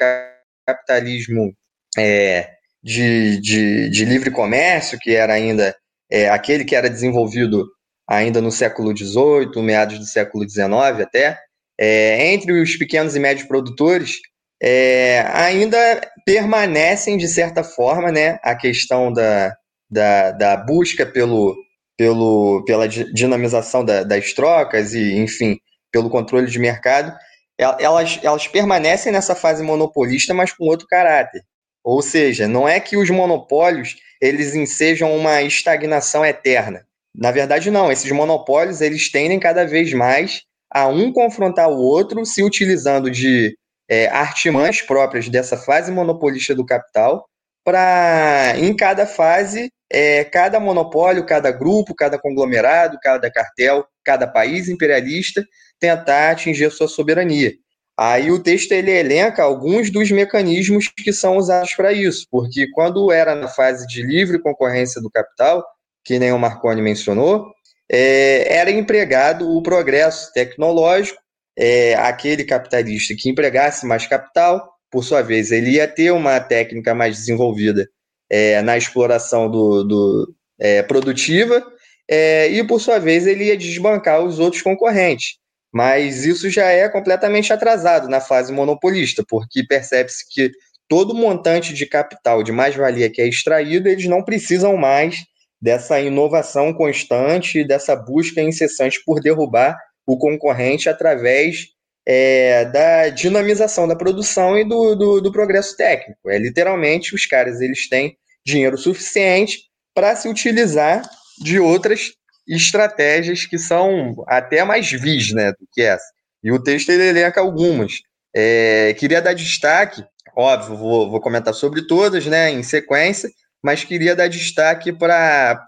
capitalismo é, de, de, de, livre comércio, que era ainda é, aquele que era desenvolvido ainda no século XVIII, meados do século XIX até, é, entre os pequenos e médios produtores, é, ainda permanecem, de certa forma, né, a questão da, da, da busca pelo, pelo, pela dinamização da, das trocas e, enfim, pelo controle de mercado, elas, elas permanecem nessa fase monopolista, mas com outro caráter. Ou seja, não é que os monopólios eles ensejam uma estagnação eterna. Na verdade, não. Esses monopólios eles tendem cada vez mais a um confrontar o outro, se utilizando de é, artimanhas próprias dessa fase monopolista do capital, para em cada fase, é, cada monopólio, cada grupo, cada conglomerado, cada cartel, cada país imperialista tentar atingir a sua soberania. Aí o texto ele elenca alguns dos mecanismos que são usados para isso, porque quando era na fase de livre concorrência do capital, que nem o Marconi mencionou, é, era empregado o progresso tecnológico, é, aquele capitalista que empregasse mais capital, por sua vez, ele ia ter uma técnica mais desenvolvida é, na exploração do, do é, produtiva, é, e por sua vez ele ia desbancar os outros concorrentes. Mas isso já é completamente atrasado na fase monopolista, porque percebe-se que todo montante de capital de mais-valia que é extraído, eles não precisam mais dessa inovação constante, dessa busca incessante por derrubar o concorrente através é, da dinamização da produção e do, do, do, progresso técnico. É literalmente os caras eles têm dinheiro suficiente para se utilizar de outras estratégias que são até mais vis né, do que essa. E o texto ele elenca algumas. É, queria dar destaque, óbvio, vou, vou comentar sobre todas né, em sequência, mas queria dar destaque para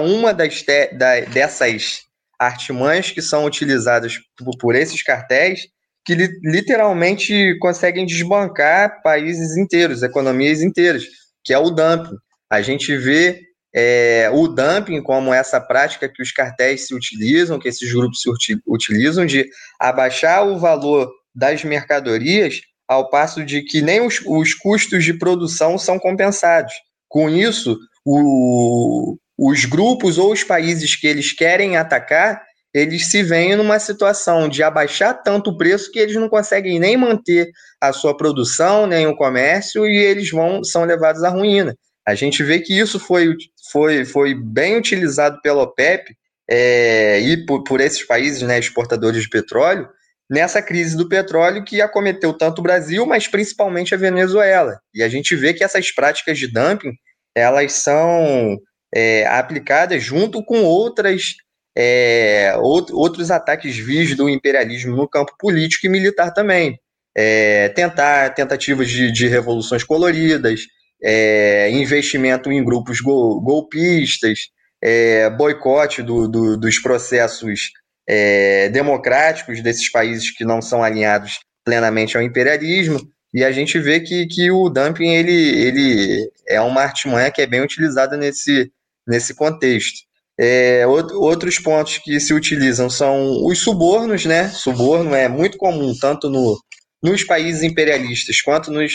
uma das te, da, dessas artimanhas que são utilizadas por, esses cartéis que li, literalmente conseguem desbancar países inteiros, economias inteiras, que é o dumping. A gente vê é, o dumping como essa prática que os cartéis se utilizam, que esses grupos se utilizam, de abaixar o valor das mercadorias, ao passo de que nem os, os custos de produção são compensados. Com isso, o, os grupos ou os países que eles querem atacar eles se veem numa situação de abaixar tanto o preço que eles não conseguem nem manter a sua produção, nem o comércio, e eles vão são levados à ruína. A gente vê que isso foi, foi, foi bem utilizado pela OPEP é, e por, por esses países né, exportadores de petróleo nessa crise do petróleo que acometeu tanto o Brasil, mas principalmente a Venezuela. E a gente vê que essas práticas de dumping elas são é, aplicadas junto com outras é, outros ataques vis do imperialismo no campo político e militar também. É, tentar tentativas de, de revoluções coloridas, é, investimento em grupos gol, golpistas, é, boicote do, do, dos processos é, democráticos desses países que não são alinhados plenamente ao imperialismo. E a gente vê que, que o dumping ele, ele é uma artimanha que é bem utilizada nesse, nesse contexto. É, outros pontos que se utilizam são os subornos, né? Suborno é muito comum tanto no, nos países imperialistas quanto nos,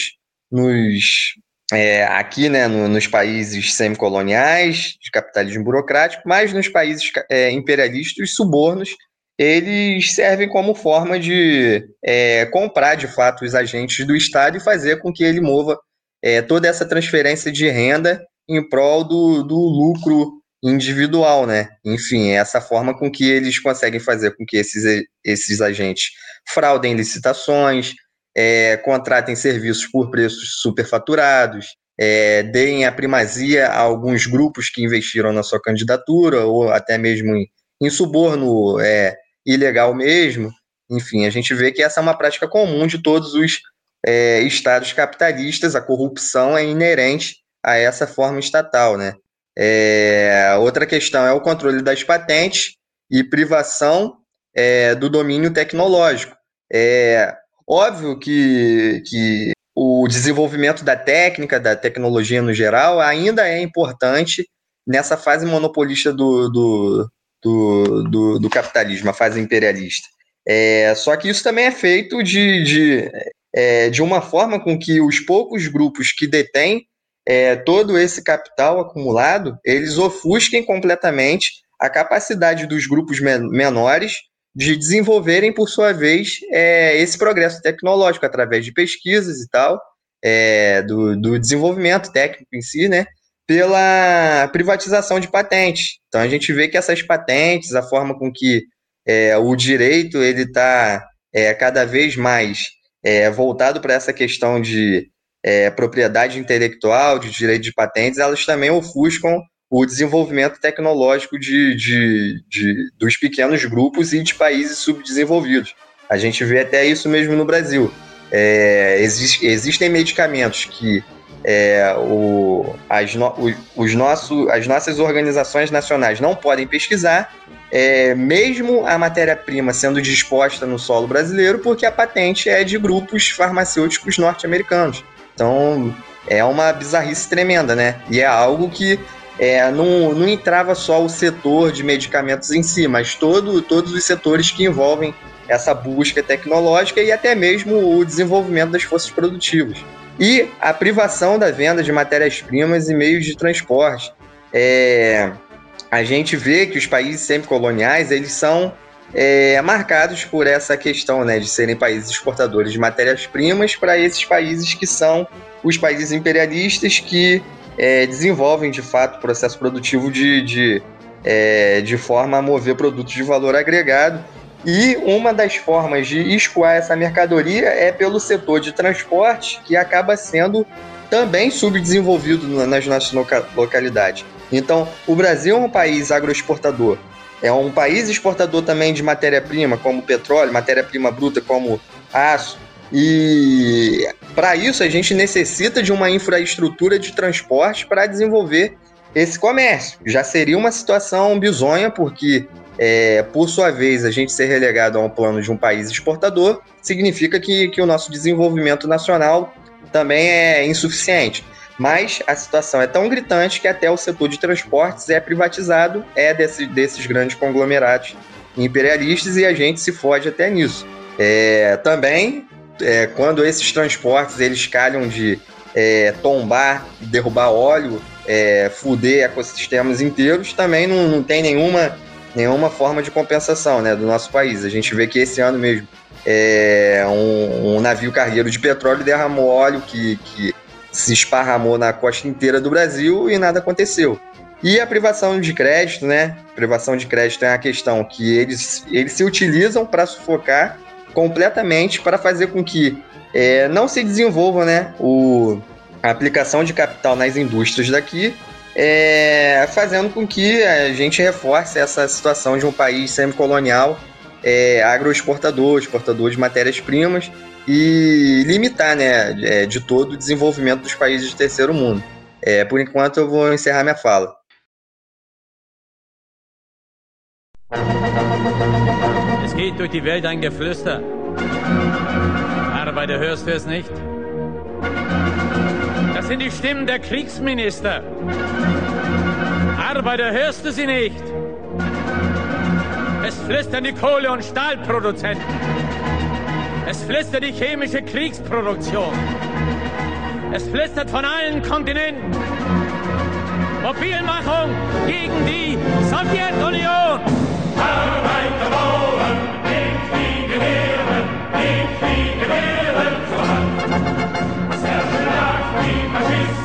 nos é, aqui, né, no, nos países semicoloniais de capitalismo burocrático, mas nos países é, imperialistas, os subornos eles servem como forma de é, comprar de fato os agentes do Estado e fazer com que ele mova é, toda essa transferência de renda em prol do, do lucro individual, né? Enfim, é essa forma com que eles conseguem fazer com que esses, esses agentes fraudem licitações, é, contratem serviços por preços superfaturados, é, deem a primazia a alguns grupos que investiram na sua candidatura, ou até mesmo em, em suborno é, ilegal mesmo. Enfim, a gente vê que essa é uma prática comum de todos os é, estados capitalistas, a corrupção é inerente a essa forma estatal, né? É, outra questão é o controle das patentes e privação é, do domínio tecnológico. É óbvio que, que o desenvolvimento da técnica, da tecnologia no geral, ainda é importante nessa fase monopolista do, do, do, do, do capitalismo, a fase imperialista. É, só que isso também é feito de, de, é, de uma forma com que os poucos grupos que detêm é, todo esse capital acumulado, eles ofusquem completamente a capacidade dos grupos menores de desenvolverem, por sua vez, é, esse progresso tecnológico através de pesquisas e tal, é, do, do, desenvolvimento técnico em si, né, pela privatização de patentes. Então a gente vê que essas patentes, a forma com que é, o direito ele está é, cada vez mais é, voltado para essa questão de é, propriedade intelectual, de direito de patentes, elas também ofuscam o desenvolvimento tecnológico de, de, de, dos pequenos grupos e de países subdesenvolvidos. A gente vê até isso mesmo no Brasil. É, existe, existem medicamentos que é, o, as, no, o, os nosso, as nossas organizações nacionais não podem pesquisar, é, mesmo a matéria-prima sendo disposta no solo brasileiro, porque a patente é de grupos farmacêuticos norte-americanos. Então é uma bizarrice tremenda, né? E é algo que é, não, não entrava só o setor de medicamentos em si, mas todo, todos os setores que envolvem essa busca tecnológica e até mesmo o desenvolvimento das forças produtivas. E a privação da venda de matérias-primas e meios de transporte. É, a gente vê que os países sempre coloniais eles são é, marcados por essa questão né, de serem países exportadores de matérias-primas para esses países que são os países imperialistas que é, desenvolvem de fato o processo produtivo de, de, é, de forma a mover produtos de valor agregado. E uma das formas de escoar essa mercadoria é pelo setor de transporte, que acaba sendo também subdesenvolvido nas nossas localidades. Então, o Brasil é um país agroexportador, é um país exportador também de matéria-prima, como petróleo, matéria-prima bruta, como aço. E para isso a gente necessita de uma infraestrutura de transporte para desenvolver esse comércio. Já seria uma situação bizonha, porque, é, por sua vez, a gente ser relegado a um plano de um país exportador significa que, que o nosso desenvolvimento nacional também é insuficiente. Mas a situação é tão gritante que até o setor de transportes é privatizado, é desse, desses grandes conglomerados imperialistas e a gente se fode até nisso. É, também, é, quando esses transportes eles calham de é, tombar, derrubar óleo, é, fuder ecossistemas inteiros, também não, não tem nenhuma, nenhuma forma de compensação né, do nosso país. A gente vê que esse ano mesmo é, um, um, navio cargueiro de petróleo derramou óleo que, que se esparramou na costa inteira do Brasil e nada aconteceu. E a privação de crédito, né? Privação de crédito é uma questão que eles, eles se utilizam para sufocar completamente para fazer com que é, não se desenvolva né, o, a aplicação de capital nas indústrias daqui, é, fazendo com que a gente reforce essa situação de um país semicolonial, é, agroexportador, exportador de matérias-primas e limitar né, é, de todo o desenvolvimento dos países de terceiro mundo. É, por enquanto, eu vou encerrar minha fala. Es geht durch die Welt ein Geflüster. Arbeiter, hörst du es nicht? Das sind die Stimmen der Kriegsminister. Arbeiter, hörst du sie nicht? Es flüstern die Kohle- und Stahlproduzenten. Es flüstert die chemische Kriegsproduktion. Es flüstert von allen Kontinenten. Mobilmachung gegen die Sowjetunion. Arbeiter wollen nicht die Gewehre, nicht die Gewehre zur Hand. Zerschlagt die faschistische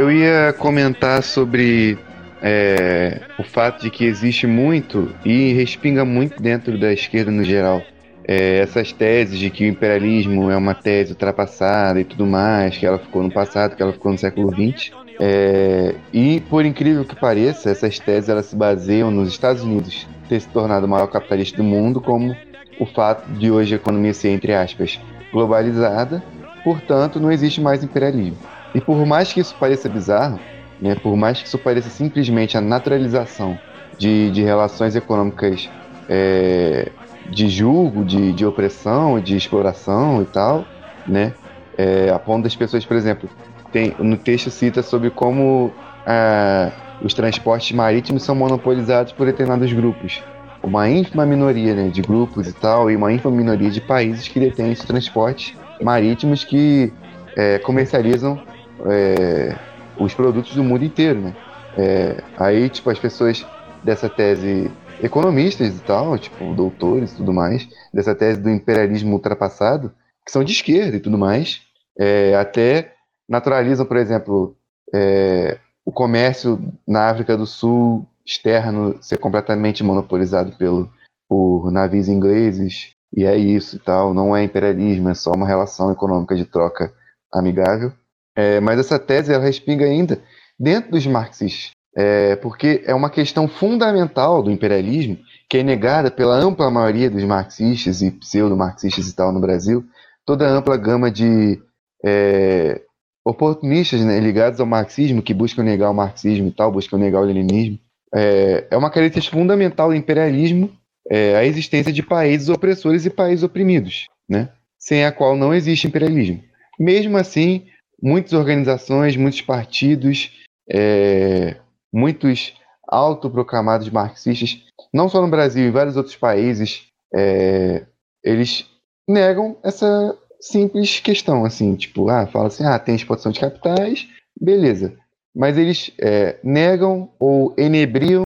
Eu ia comentar sobre é, o fato de que existe muito e respinga muito dentro da esquerda no geral. É, essas teses de que o imperialismo é uma tese ultrapassada e tudo mais, que ela ficou no passado, que ela ficou no século XX. É, e por incrível que pareça, essas teses elas se baseiam nos Estados Unidos ter se tornado o maior capitalista do mundo, como o fato de hoje a economia ser, entre aspas, globalizada, portanto não existe mais imperialismo. E por mais que isso pareça bizarro, né, por mais que isso pareça simplesmente a naturalização de, de relações econômicas é, de julgo, de, de opressão, de exploração e tal, né, é, a ponto das pessoas, por exemplo, tem, no texto cita sobre como ah, os transportes marítimos são monopolizados por determinados grupos. Uma ínfima minoria né, de grupos e tal, e uma ínfima minoria de países que detêm esses transportes marítimos que é, comercializam é, os produtos do mundo inteiro, né? É, aí, tipo, as pessoas dessa tese, economistas e tal, tipo, doutores e tudo mais, dessa tese do imperialismo ultrapassado, que são de esquerda e tudo mais, é, até naturalizam, por exemplo, é, o comércio na África do Sul externo ser completamente monopolizado pelo, por navios ingleses, e é isso e tal, não é imperialismo, é só uma relação econômica de troca amigável. É, mas essa tese ela respinga ainda dentro dos marxistas, é, porque é uma questão fundamental do imperialismo que é negada pela ampla maioria dos marxistas e pseudo-marxistas e tal no Brasil, toda a ampla gama de é, oportunistas né, ligados ao marxismo, que buscam negar o marxismo e tal, buscam negar o leninismo. É, é uma característica fundamental do imperialismo é, a existência de países opressores e países oprimidos, né? sem a qual não existe imperialismo. Mesmo assim, muitas organizações, muitos partidos, é, muitos autoproclamados marxistas, não só no Brasil, em vários outros países, é, eles negam essa simples questão, assim, tipo, ah, fala assim, ah, tem exportação de capitais, beleza. Mas eles é, negam ou enebriam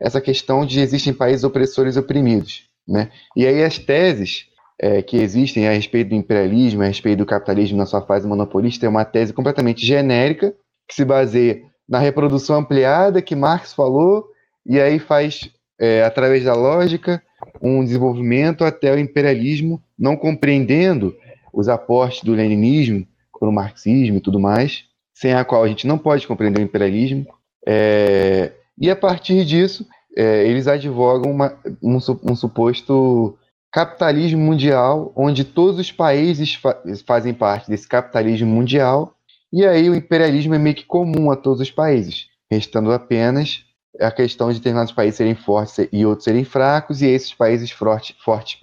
essa questão de existem países opressores e oprimidos, né? E aí as teses é, que existem a respeito do imperialismo, a respeito do capitalismo na sua fase monopolista, é uma tese completamente genérica, que se baseia na reprodução ampliada que Marx falou, e aí faz, é, através da lógica, um desenvolvimento até o imperialismo, não compreendendo os aportes do leninismo, do marxismo e tudo mais, sem a qual a gente não pode compreender o imperialismo. É, e a partir disso, é, eles advogam uma, um, um, suposto capitalismo mundial, onde todos os países fa fazem parte desse capitalismo mundial, e aí o imperialismo é meio que comum a todos os países, restando apenas a questão de determinados países serem fortes e outros serem fracos, e esses países fortes, fortes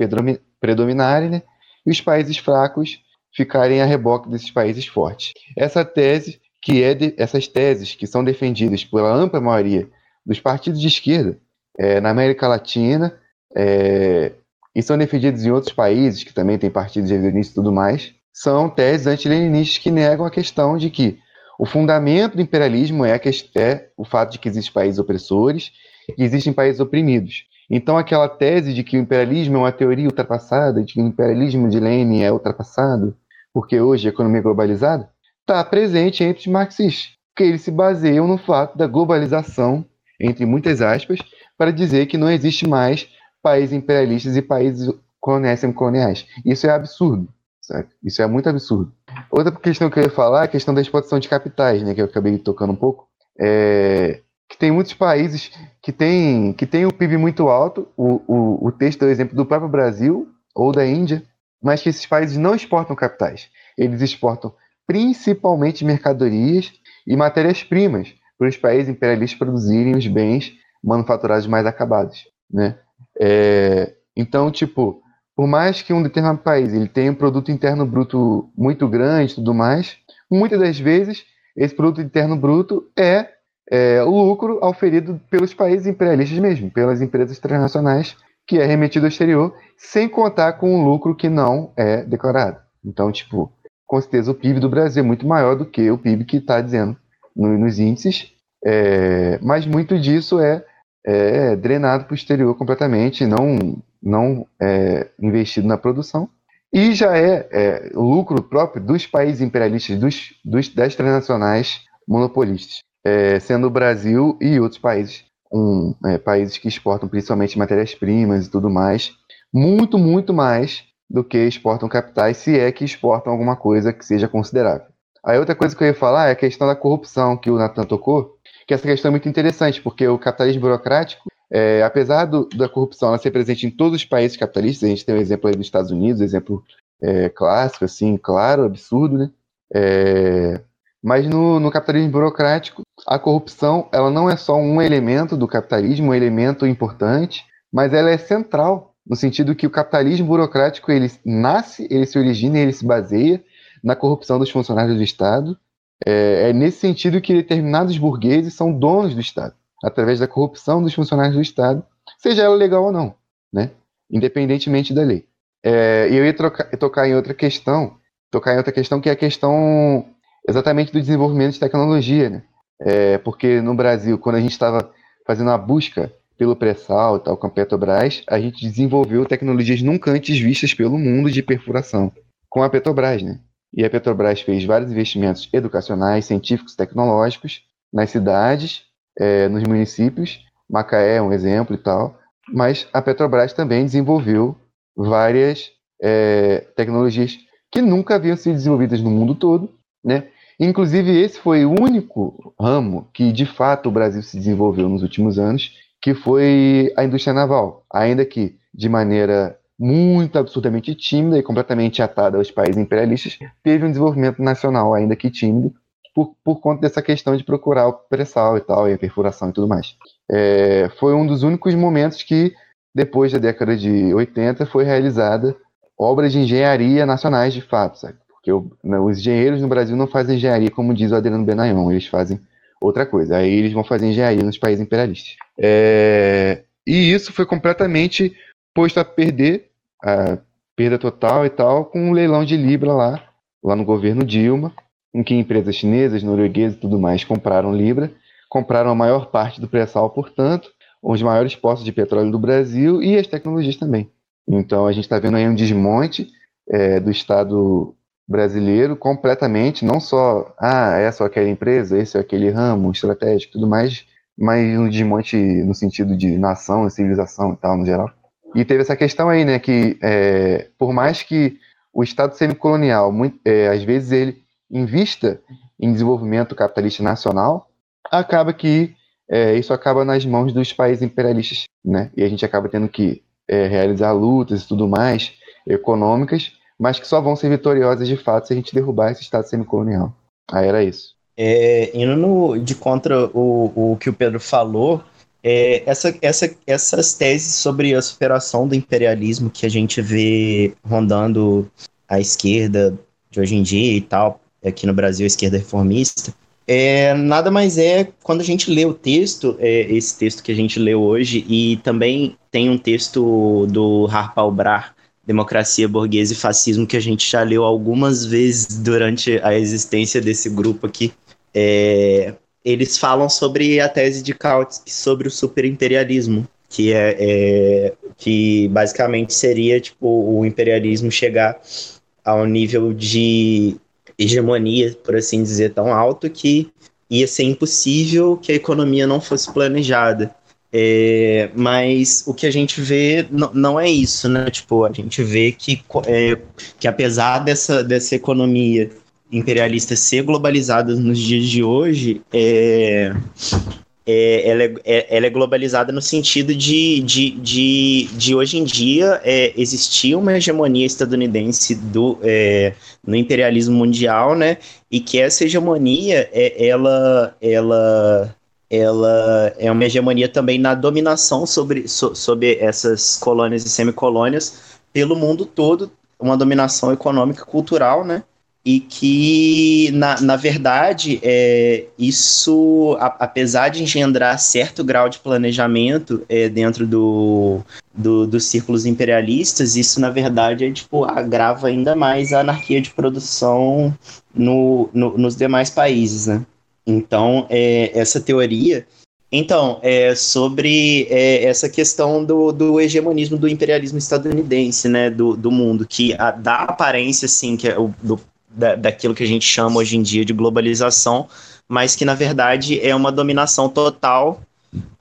predominarem, né? e os países fracos ficarem a reboque desses países fortes. Essa tese, que é de, essas teses que são defendidas pela ampla maioria dos partidos de esquerda é, na América Latina é, e são defendidas em outros países que também têm partidos revisionistas e tudo mais, são teses antileninistas que negam a questão de que o fundamento do imperialismo é, é o fato de que existem países opressores e existem países oprimidos. Então, aquela tese de que o imperialismo é uma teoria ultrapassada, de que o imperialismo de Lenin é ultrapassado, porque hoje a economia é globalizada, está presente entre os marxistas, porque eles se baseiam no fato da globalização, entre muitas aspas, para dizer que não existe mais países imperialistas e países coloniais. Isso é absurdo. Isso é muito absurdo. Outra questão que eu ia falar é a questão da exportação de capitais, né, que eu acabei tocando um pouco. É, que tem muitos países que têm que tem o PIB muito alto, o, o, o texto é o exemplo do próprio Brasil ou da Índia, mas que esses países não exportam capitais. Eles exportam principalmente mercadorias e matérias-primas para os países imperialistas produzirem os bens manufaturados mais acabados, né? É, então, tipo, por mais que um determinado país ele tenha um produto interno bruto muito grande e tudo mais, muitas das vezes esse produto interno bruto é, é o lucro auferido pelos países imperialistas mesmo, pelas empresas transnacionais que é remetido ao exterior, sem contar com o lucro que não é declarado. Então, tipo, com certeza o PIB do Brasil é muito maior do que o PIB que está dizendo no, nos índices, é, mas muito disso é é drenado para o exterior completamente, não, não é investido na produção. E já é, é lucro próprio dos países imperialistas, dos, dos, das transnacionais monopolistas, é, sendo o Brasil e outros países, um, é, países que exportam principalmente matérias-primas e tudo mais, muito, muito mais do que exportam capitais, se é que exportam alguma coisa que seja considerável. Aí outra coisa que eu ia falar é a questão da corrupção que o Natan tocou, que essa questão é muito interessante, porque o capitalismo burocrático, é, apesar do, da corrupção ser presente em todos os países capitalistas, a gente tem um exemplo aí dos Estados Unidos, exemplo é, clássico, assim, claro, absurdo, né? É, mas no, no, capitalismo burocrático, a corrupção ela não é só um elemento do capitalismo, um elemento importante, mas ela é central, no sentido que o capitalismo burocrático ele nasce, ele se origina, ele se baseia na corrupção dos funcionários do Estado, é, é nesse sentido que determinados burgueses são donos do Estado, através da corrupção dos funcionários do Estado, seja ela legal ou não, né? independentemente da lei. É, eu ia trocar, tocar em outra questão, tocar em outra questão que é a questão exatamente do desenvolvimento de tecnologia, né? É, porque no Brasil, quando a gente estava fazendo a busca pelo pré-sal tal com a Petrobras, a gente desenvolveu tecnologias nunca antes vistas pelo mundo de perfuração com a Petrobras, né? E a Petrobras fez vários investimentos educacionais, científicos, tecnológicos nas cidades, é, nos municípios. Macaé é um exemplo e tal. Mas a Petrobras também desenvolveu várias é, tecnologias que nunca haviam sido desenvolvidas no mundo todo, né? Inclusive esse foi o único ramo que de fato o Brasil se desenvolveu nos últimos anos, que foi a indústria naval, ainda que de maneira muito absurdamente tímida e completamente atada aos países imperialistas, teve um desenvolvimento nacional, ainda que tímido, por, por conta dessa questão de procurar o pré-sal e tal, e a perfuração e tudo mais. É, foi um dos únicos momentos que, depois da década de 80, foi realizada obras de engenharia nacionais de fato, sabe? Porque o, né, os engenheiros no Brasil não fazem engenharia como diz o Adriano Benayon, eles fazem outra coisa. Aí eles vão fazer engenharia nos países imperialistas. É, e isso foi completamente posto a perder a perda total e tal, com um leilão de Libra lá, lá no governo Dilma, em que empresas chinesas, norueguesas e tudo mais compraram Libra, compraram a maior parte do pré-sal, portanto, os maiores postos de petróleo do Brasil e as tecnologias também. Então a gente está vendo aí um desmonte é, do Estado brasileiro completamente, não só, ah, essa ou aquela empresa, esse ou aquele ramo estratégico tudo mais, mas um desmonte no sentido de nação, civilização e tal, no geral. E teve essa questão aí, né, que é, por mais que o Estado semicolonial, muito, é, às vezes ele invista em desenvolvimento capitalista nacional, acaba que é, isso acaba nas mãos dos países imperialistas, né? E a gente acaba tendo que é, realizar lutas e tudo mais econômicas, mas que só vão ser vitoriosas de fato se a gente derrubar esse Estado semicolonial. Aí era isso. É, indo no, de contra o, o que o Pedro falou, é, essa, essa, essas teses sobre a superação do imperialismo que a gente vê rondando a esquerda de hoje em dia e tal, aqui no Brasil, a esquerda reformista, é, nada mais é quando a gente lê o texto, é, esse texto que a gente leu hoje, e também tem um texto do Harpal Brar, Democracia, Burguesa e Fascismo, que a gente já leu algumas vezes durante a existência desse grupo aqui. É, eles falam sobre a tese de Kautsky sobre o superimperialismo, que é, é, que basicamente seria tipo o imperialismo chegar ao nível de hegemonia, por assim dizer, tão alto que ia ser impossível que a economia não fosse planejada. É, mas o que a gente vê não é isso, né? Tipo, a gente vê que, é, que apesar dessa, dessa economia imperialista ser globalizada nos dias de hoje, é, é, ela, é, é, ela é globalizada no sentido de, de, de, de hoje em dia é, existir uma hegemonia estadunidense do, é, no imperialismo mundial, né? E que essa hegemonia, é, ela, ela, ela é uma hegemonia também na dominação sobre, so, sobre essas colônias e semicolônias pelo mundo todo, uma dominação econômica cultural, né? E que, na, na verdade, é, isso, a, apesar de engendrar certo grau de planejamento é, dentro do, do, dos círculos imperialistas, isso, na verdade, é, tipo, agrava ainda mais a anarquia de produção no, no nos demais países, né? Então, é, essa teoria... Então, é sobre é, essa questão do, do hegemonismo do imperialismo estadunidense, né, do, do mundo, que a, dá aparência, assim, que é o, do da, daquilo que a gente chama hoje em dia de globalização, mas que na verdade é uma dominação total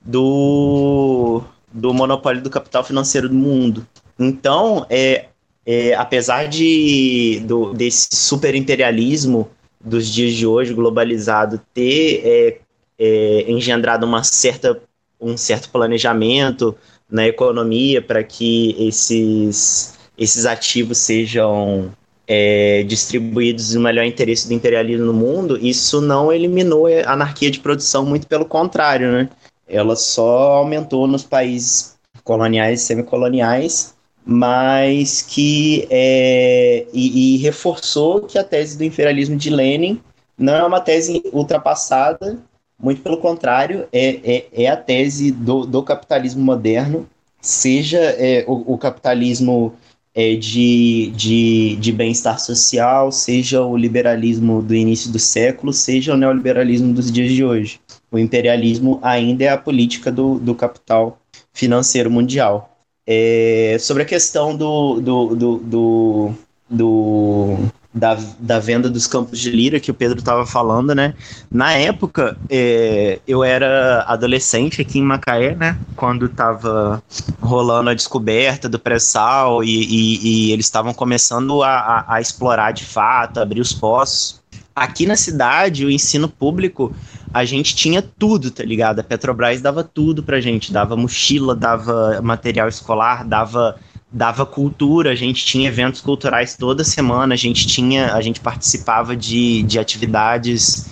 do, do monopólio do capital financeiro do mundo. Então, é, é, apesar de do, desse superimperialismo dos dias de hoje globalizado ter é, é, engendrado uma certa, um certo planejamento na economia para que esses, esses ativos sejam é, distribuídos no melhor interesse do imperialismo no mundo, isso não eliminou a anarquia de produção, muito pelo contrário, né? Ela só aumentou nos países coloniais e semicoloniais, mas que é, e, e, reforçou que a tese do imperialismo de Lenin não é uma tese ultrapassada, muito pelo contrário, é, é, é a tese do, do capitalismo moderno, seja é, o, o capitalismo é, de, de, de bem-estar social, seja o liberalismo do início do século, seja o neoliberalismo dos dias de hoje. O imperialismo ainda é a política do, do capital financeiro mundial. É, sobre a questão do, do, do, do, do da, da venda dos campos de lira que o Pedro estava falando, né? Na época, é, eu era adolescente aqui em Macaé, né? Quando estava rolando a descoberta do pré-sal e, e, e, eles estavam começando a, a, a explorar de fato, abrir os poços. Aqui na cidade, o ensino público, a gente tinha tudo, tá ligado? A Petrobras dava tudo pra gente, dava mochila, dava material escolar, dava dava cultura, a gente tinha eventos culturais toda semana, a gente tinha, a gente participava de, de atividades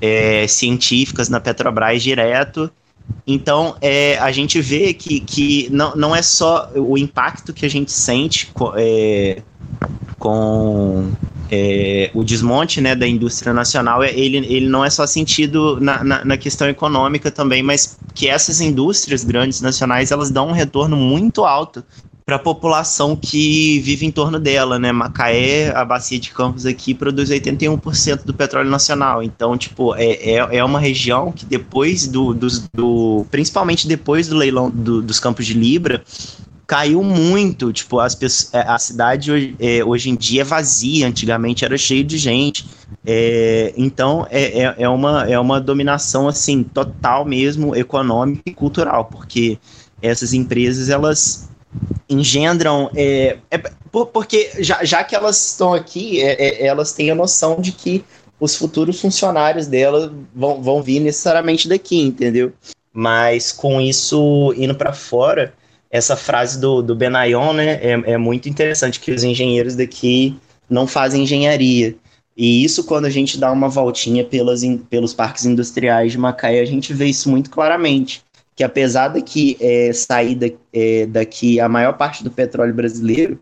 é, científicas na Petrobras direto. Então, é, a gente vê que, que não, não é só o impacto que a gente sente é, com é, o desmonte né, da indústria nacional, ele, ele não é só sentido na, na, na, questão econômica também, mas que essas indústrias grandes nacionais, elas dão um retorno muito alto para a população que vive em torno dela, né? Macaé, a bacia de Campos aqui produz 81% do petróleo nacional. Então, tipo, é, é, é uma região que depois do, do, do principalmente depois do leilão do, dos Campos de Libra, caiu muito. Tipo, as é, a cidade hoje, é, hoje em dia é vazia, antigamente era cheio de gente. É, então é, é, é, uma, é uma dominação assim total mesmo econômica e cultural, porque essas empresas elas engendram é, é, porque já, já que elas estão aqui é, é, elas têm a noção de que os futuros funcionários dela vão, vão vir necessariamente daqui, entendeu? Mas com isso indo para fora, essa frase do, do Benayon né, é, é muito interessante, que os engenheiros daqui não fazem engenharia. E isso, quando a gente dá uma voltinha pelas, pelos parques industriais de Macaé, a gente vê isso muito claramente que apesar daqui é, sair da, é, daqui a maior parte do petróleo brasileiro,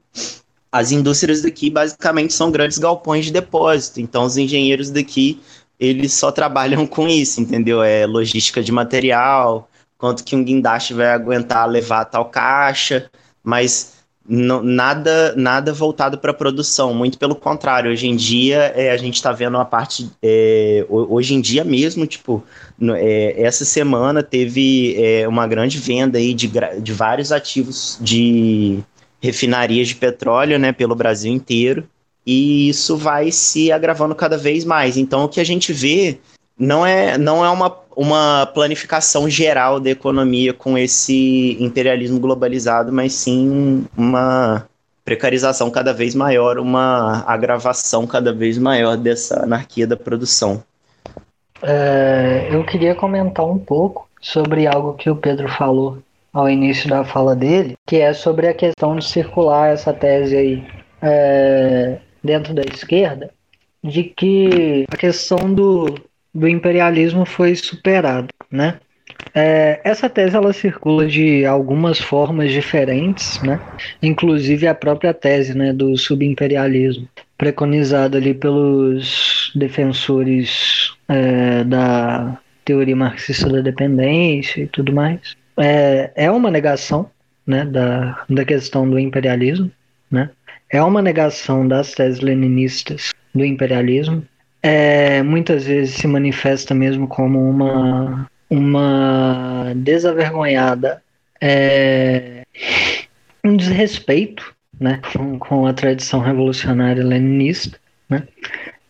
as indústrias daqui basicamente são grandes galpões de depósito. Então, os engenheiros daqui eles só trabalham com isso, entendeu? É logística de material, quanto que um guindaste vai aguentar levar tal caixa, mas nada nada voltado para produção, muito pelo contrário. Hoje em dia é, a gente está vendo uma parte, é, hoje em dia mesmo, tipo, no, é, essa semana teve é, uma grande venda aí de, de vários ativos de refinarias de petróleo, né, pelo Brasil inteiro. E isso vai se agravando cada vez mais. Então, o que a gente vê não é, não é uma, uma planificação geral da economia com esse imperialismo globalizado, mas sim uma precarização cada vez maior, uma agravação cada vez maior dessa anarquia da produção. É, eu queria comentar um pouco sobre algo que o Pedro falou ao início da fala dele, que é sobre a questão de circular essa tese aí é, dentro da esquerda, de que a questão do, do imperialismo foi superado, né? É, essa tese ela circula de algumas formas diferentes, né? Inclusive a própria tese, né, do subimperialismo, preconizada ali pelos defensores é, da teoria marxista da dependência e tudo mais. É, é uma negação, né, da, da questão do imperialismo, né? É uma negação das teses leninistas do imperialismo, é, muitas vezes se manifesta mesmo como uma, uma desavergonhada, é, um desrespeito né, com, com, a tradição revolucionária leninista. Né?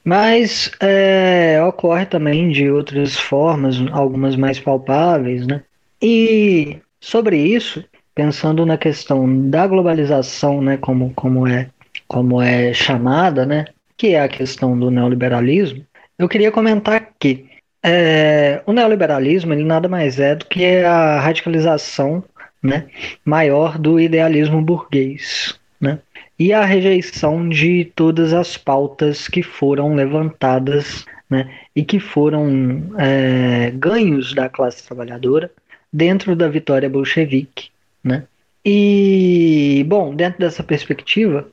Mas é, ocorre também de outras formas, algumas mais palpáveis. Né? E sobre isso, pensando na questão da globalização, né, como, como, é, como é chamada, né, que é a questão do neoliberalismo, eu queria comentar que é, o neoliberalismo ele nada mais é do que a radicalização né, maior do idealismo burguês. Né, e a rejeição de todas as pautas que foram levantadas né, e que foram é, ganhos da classe trabalhadora dentro da vitória bolchevique. Né? E, bom, dentro dessa perspectiva,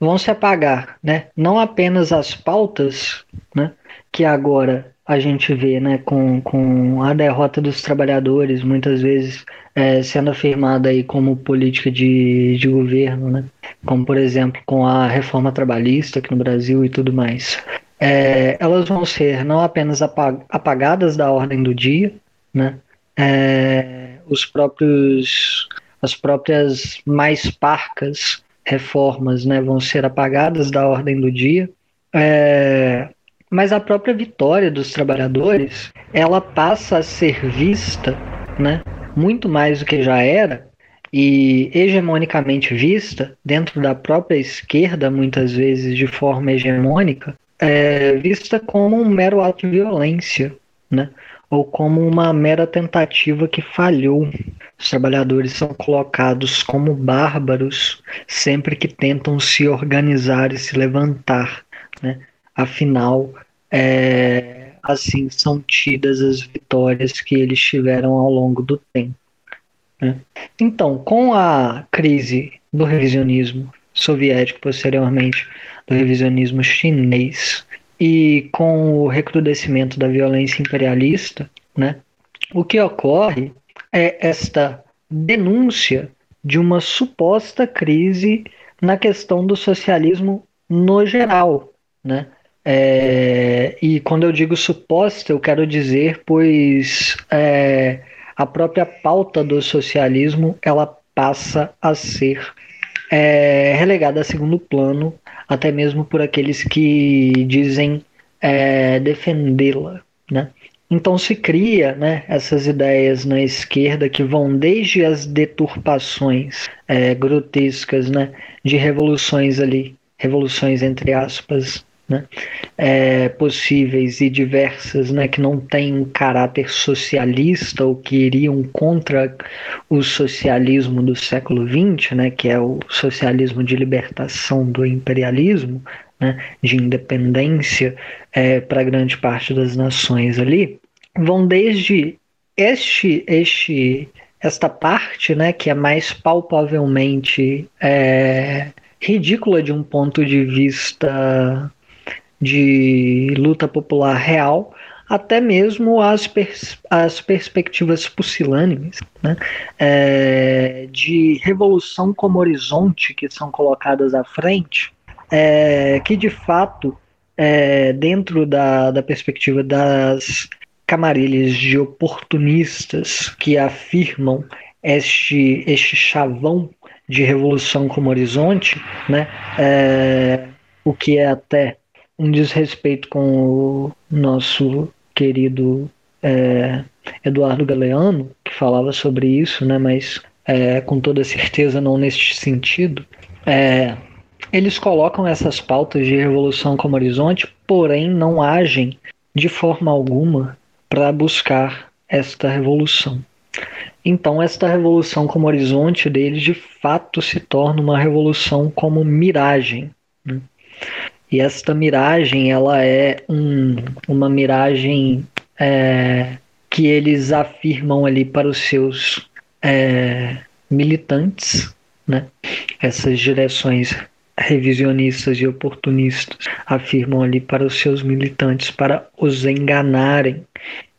vão se apagar, né? Não apenas as pautas, né? Que agora a gente vê, né? Com, com a derrota dos trabalhadores, muitas vezes é, sendo afirmada aí como política de, de governo, né? Como, por exemplo, com a reforma trabalhista aqui no Brasil e tudo mais. É, elas vão ser não apenas apagadas da ordem do dia, né? É, os próprios as próprias mais parcas reformas né, vão ser apagadas da ordem do dia. É, mas a própria vitória dos trabalhadores ela passa a ser vista né, muito mais do que já era e hegemonicamente vista dentro da própria esquerda, muitas vezes de forma hegemônica, é, vista como um mero ato de violência, né? Ou como uma mera tentativa que falhou. Os trabalhadores são colocados como bárbaros sempre que tentam se organizar e se levantar. Né? Afinal, é, assim são tidas as vitórias que eles tiveram ao longo do tempo. Né? Então, com a crise do revisionismo soviético, posteriormente do revisionismo chinês, e com o recrudescimento da violência imperialista, né, o que ocorre é esta denúncia de uma suposta crise na questão do socialismo no geral, né? É, e quando eu digo suposta, eu quero dizer, pois é, a própria pauta do socialismo ela passa a ser é, relegada a segundo plano, até mesmo por aqueles que dizem é, defendê-la, né? Então se cria né, essas ideias na esquerda que vão desde as deturpações é, grotescas né, de revoluções ali, revoluções entre aspas, né, é, possíveis e diversas, né, que não têm um caráter socialista ou que iriam contra o socialismo do século XX, né, que é o socialismo de libertação do imperialismo, né, de independência é, para grande parte das nações ali, vão desde este, este, esta parte, né, que é mais palpavelmente é, ridícula de um ponto de vista de luta popular real, até mesmo as, pers as perspectivas pusilânimes né, é, de revolução como horizonte que são colocadas à frente, é, que de fato, é, dentro da, da perspectiva das camarilhas de oportunistas que afirmam este, este chavão de revolução como horizonte, né, é, o que é até um desrespeito com o nosso querido é, Eduardo Galeano, que falava sobre isso, né, mas é, com toda certeza não neste sentido. É, eles colocam essas pautas de revolução como horizonte, porém não agem de forma alguma para buscar esta revolução. Então, esta revolução como horizonte deles de fato se torna uma revolução como miragem. Né? E esta miragem, ela é um, uma miragem é, que eles afirmam ali para os seus é, militantes, né? essas direções revisionistas e oportunistas afirmam ali para os seus militantes para os enganarem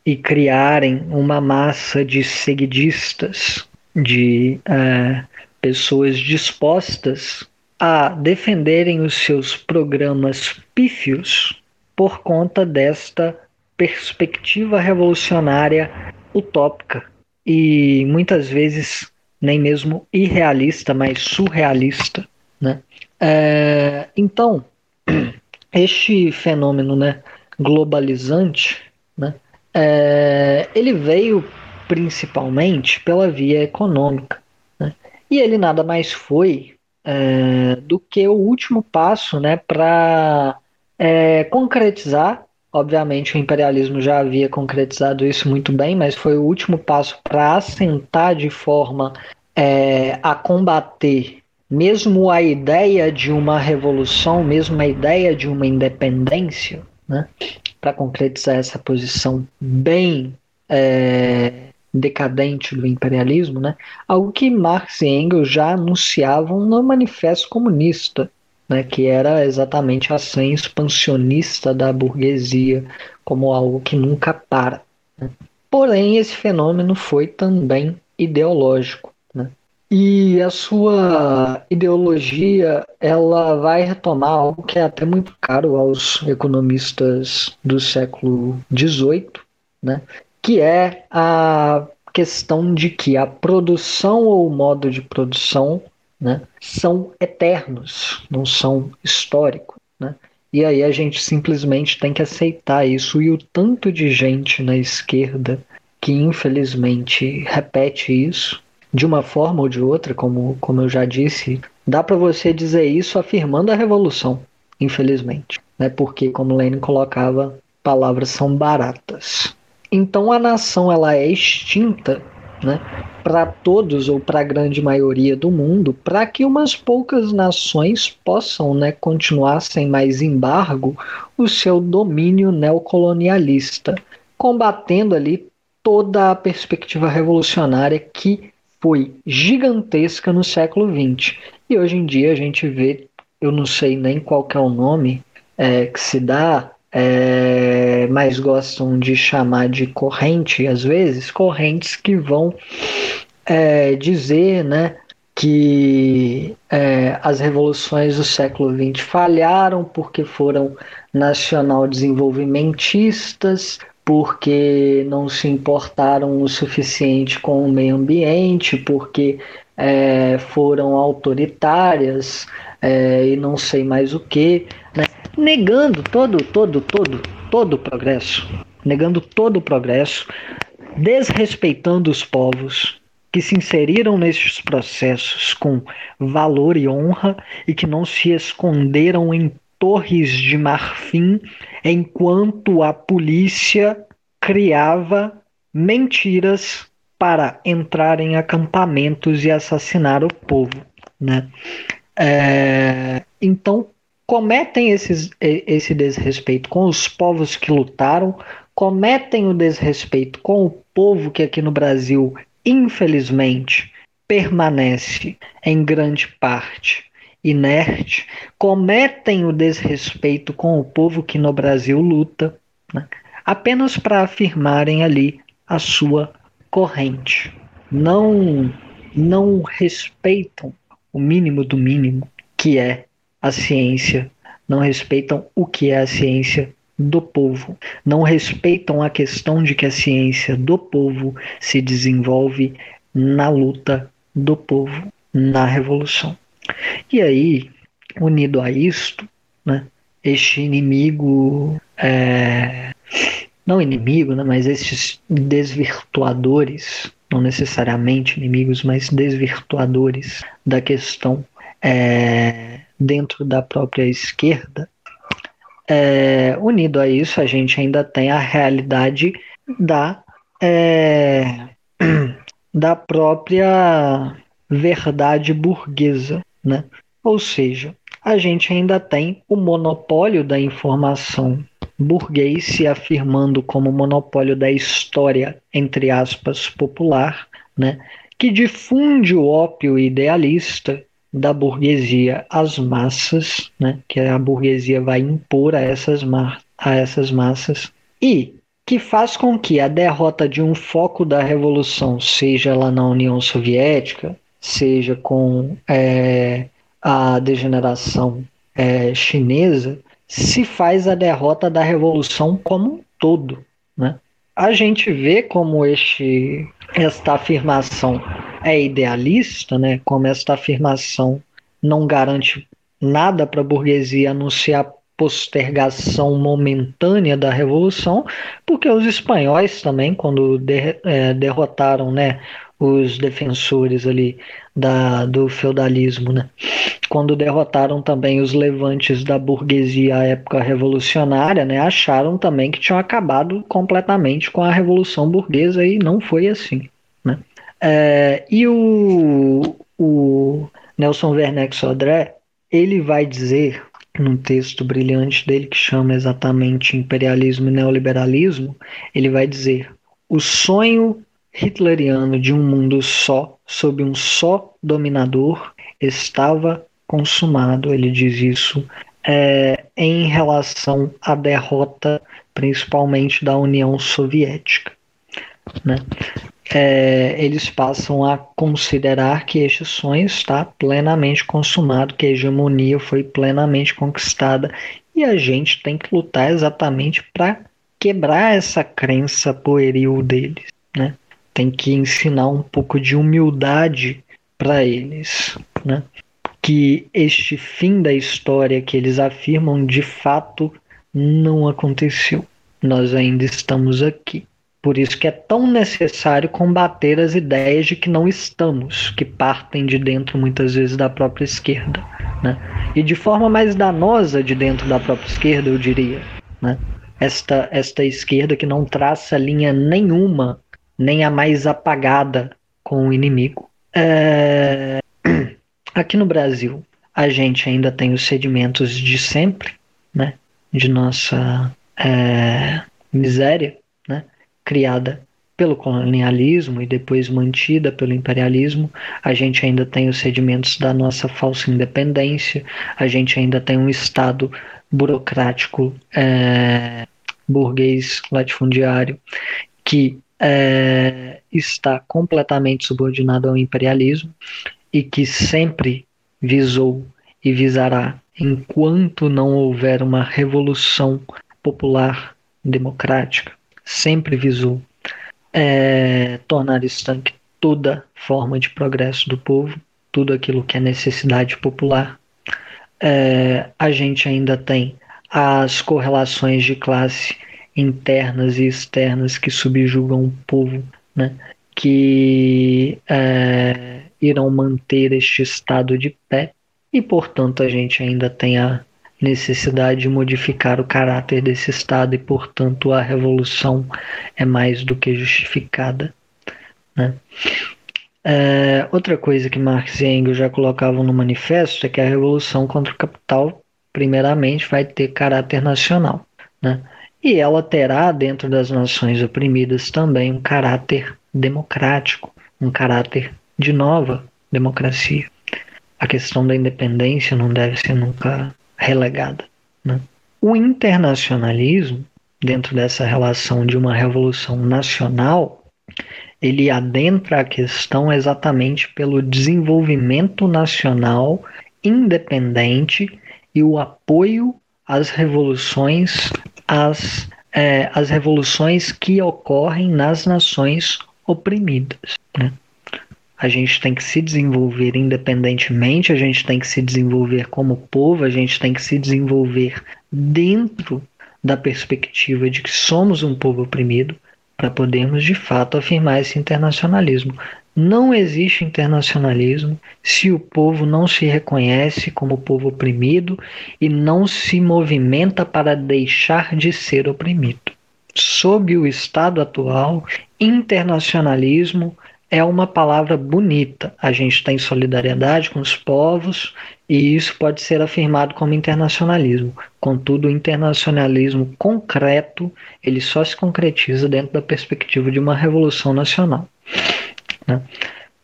e criarem uma massa de seguidistas, de uh, pessoas dispostas a defenderem os seus programas pífios por conta desta perspectiva revolucionária utópica e muitas vezes nem mesmo irrealista, mas surrealista, né? É, então, este fenômeno né, globalizante, né, é, ele veio principalmente pela via econômica. Né, e ele nada mais foi é, do que o último passo né, para é, concretizar. Obviamente, o imperialismo já havia concretizado isso muito bem, mas foi o último passo para assentar de forma é, a combater mesmo a ideia de uma revolução, mesmo a ideia de uma independência, né, para concretizar essa posição bem é, decadente do imperialismo, né, algo que Marx e Engels já anunciavam no Manifesto Comunista, né, que era exatamente a ação expansionista da burguesia como algo que nunca para. Né. Porém, esse fenômeno foi também ideológico. E a sua ideologia, ela vai retomar algo que é até muito caro aos economistas do século XVIII, né? Que é a questão de que a produção ou o modo de produção né, são eternos, não são históricos. Né? E aí a gente simplesmente tem que aceitar isso. E o tanto de gente na esquerda que infelizmente repete isso de uma forma ou de outra, como, como eu já disse, dá para você dizer isso afirmando a revolução, infelizmente, né? Porque como Lenin colocava, palavras são baratas. Então a nação ela é extinta, né? Para todos ou para a grande maioria do mundo, para que umas poucas nações possam, né, continuar sem mais embargo o seu domínio neocolonialista, combatendo ali toda a perspectiva revolucionária que foi gigantesca no século XX. E hoje em dia a gente vê, eu não sei nem qual é o nome é, que se dá, é, mas gostam de chamar de corrente, às vezes, correntes que vão é, dizer né, que é, as revoluções do século XX falharam porque foram nacional desenvolvimentistas, porque não se importaram o suficiente com o meio ambiente, porque é, foram autoritárias é, e não sei mais o que? Negando todo, todo, todo, todo o progresso, negando todo o progresso, desrespeitando os povos que se inseriram nesses processos com valor e honra e que não se esconderam em torres de marfim enquanto a polícia criava mentiras para entrar em acampamentos e assassinar o povo, né? É, então cometem esses, esse desrespeito com os povos que lutaram, cometem o desrespeito com o povo que aqui no Brasil, infelizmente, permanece em grande parte inerte, cometem o desrespeito com o povo que no Brasil luta, né? apenas para afirmarem ali a sua corrente. Não, não respeitam o mínimo do mínimo, que é a ciência, não respeitam o que é a ciência do povo, não respeitam a questão de que a ciência do povo se desenvolve na luta do povo, na revolução. E aí, unido a isto, né, este inimigo, é, não inimigo, né, mas estes desvirtuadores, não necessariamente inimigos, mas desvirtuadores da questão é, dentro da própria esquerda, é, unido a isso, a gente ainda tem a realidade da, é, da própria verdade burguesa, né? Ou seja, a gente ainda tem o monopólio da informação burguês se afirmando como monopólio da história, entre aspas, popular, né? que difunde o ópio idealista da burguesia às massas, né? que a burguesia vai impor a essas, a essas massas, e que faz com que a derrota de um foco da revolução, seja lá na União Soviética, seja com é, a degeneração é, chinesa, se faz a derrota da revolução como um todo. Né? A gente vê como este, esta afirmação é idealista, né? como esta afirmação não garante nada para a burguesia a não ser a postergação momentânea da revolução, porque os espanhóis também, quando de, é, derrotaram né, os defensores ali da, do feudalismo, né? Quando derrotaram também os levantes da burguesia à época revolucionária, né? Acharam também que tinham acabado completamente com a revolução burguesa e não foi assim? É, e o, o Nelson Werneck Sodré, ele vai dizer num texto brilhante dele que chama exatamente Imperialismo e Neoliberalismo, ele vai dizer: o sonho hitleriano de um mundo só, sob um só dominador, estava consumado. Ele diz isso é, em relação à derrota, principalmente da União Soviética. Né? É, eles passam a considerar que este sonho está plenamente consumado, que a hegemonia foi plenamente conquistada e a gente tem que lutar exatamente para quebrar essa crença pueril deles, né? tem que ensinar um pouco de humildade para eles, né? Que este fim da história que eles afirmam de fato não aconteceu. Nós ainda estamos aqui. Por isso que é tão necessário combater as ideias de que não estamos, que partem de dentro muitas vezes da própria esquerda, né? E de forma mais danosa de dentro da própria esquerda, eu diria, né? Esta esta esquerda que não traça linha nenhuma nem a mais apagada com o inimigo. É... Aqui no Brasil, a gente ainda tem os sedimentos de sempre, né? De nossa é... miséria? Criada pelo colonialismo e depois mantida pelo imperialismo, a gente ainda tem os sedimentos da nossa falsa independência, a gente ainda tem um Estado burocrático é, burguês latifundiário que é, está completamente subordinado ao imperialismo e que sempre visou e visará enquanto não houver uma revolução popular democrática, sempre visou é, tornar estanque toda forma de progresso do povo, tudo aquilo que é necessidade popular. É, a gente ainda tem as correlações de classe internas e externas que subjugam o povo, né, que é, irão manter este estado de pé e, portanto, a gente ainda tem a necessidade de modificar o caráter desse Estado e, portanto, a revolução é mais do que justificada. Né? É, outra coisa que Marx e Engels já colocavam no manifesto é que a revolução contra o capital, primeiramente, vai ter caráter nacional. Né? E ela terá, dentro das nações oprimidas, também um caráter democrático, um caráter de nova democracia. A questão da independência não deve ser nunca relegada. Né? O internacionalismo, dentro dessa relação de uma revolução nacional, ele adentra a questão exatamente pelo desenvolvimento nacional independente e o apoio às revoluções, às, é, às revoluções que ocorrem nas nações oprimidas. Né? A gente tem que se desenvolver independentemente, a gente tem que se desenvolver como povo, a gente tem que se desenvolver dentro da perspectiva de que somos um povo oprimido para podermos de fato afirmar esse internacionalismo. Não existe internacionalismo se o povo não se reconhece como povo oprimido e não se movimenta para deixar de ser oprimido. Sob o estado atual, internacionalismo é uma palavra bonita. A gente tem solidariedade com os povos e isso pode ser afirmado como internacionalismo. Contudo, o internacionalismo concreto ele só se concretiza dentro da perspectiva de uma revolução nacional. Né?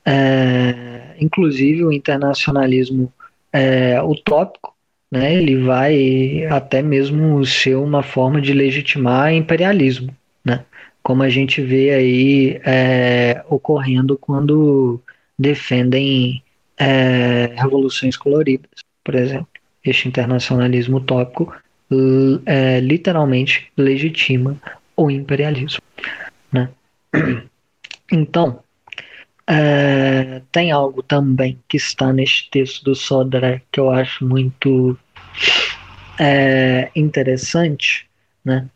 É, inclusive, o internacionalismo é, utópico né, ele vai até mesmo ser uma forma de legitimar imperialismo. Como a gente vê aí é, ocorrendo quando defendem é, revoluções coloridas, por exemplo. Este internacionalismo utópico é, literalmente legitima o imperialismo. Né? Então, é, tem algo também que está neste texto do Sodré que eu acho muito é, interessante, né?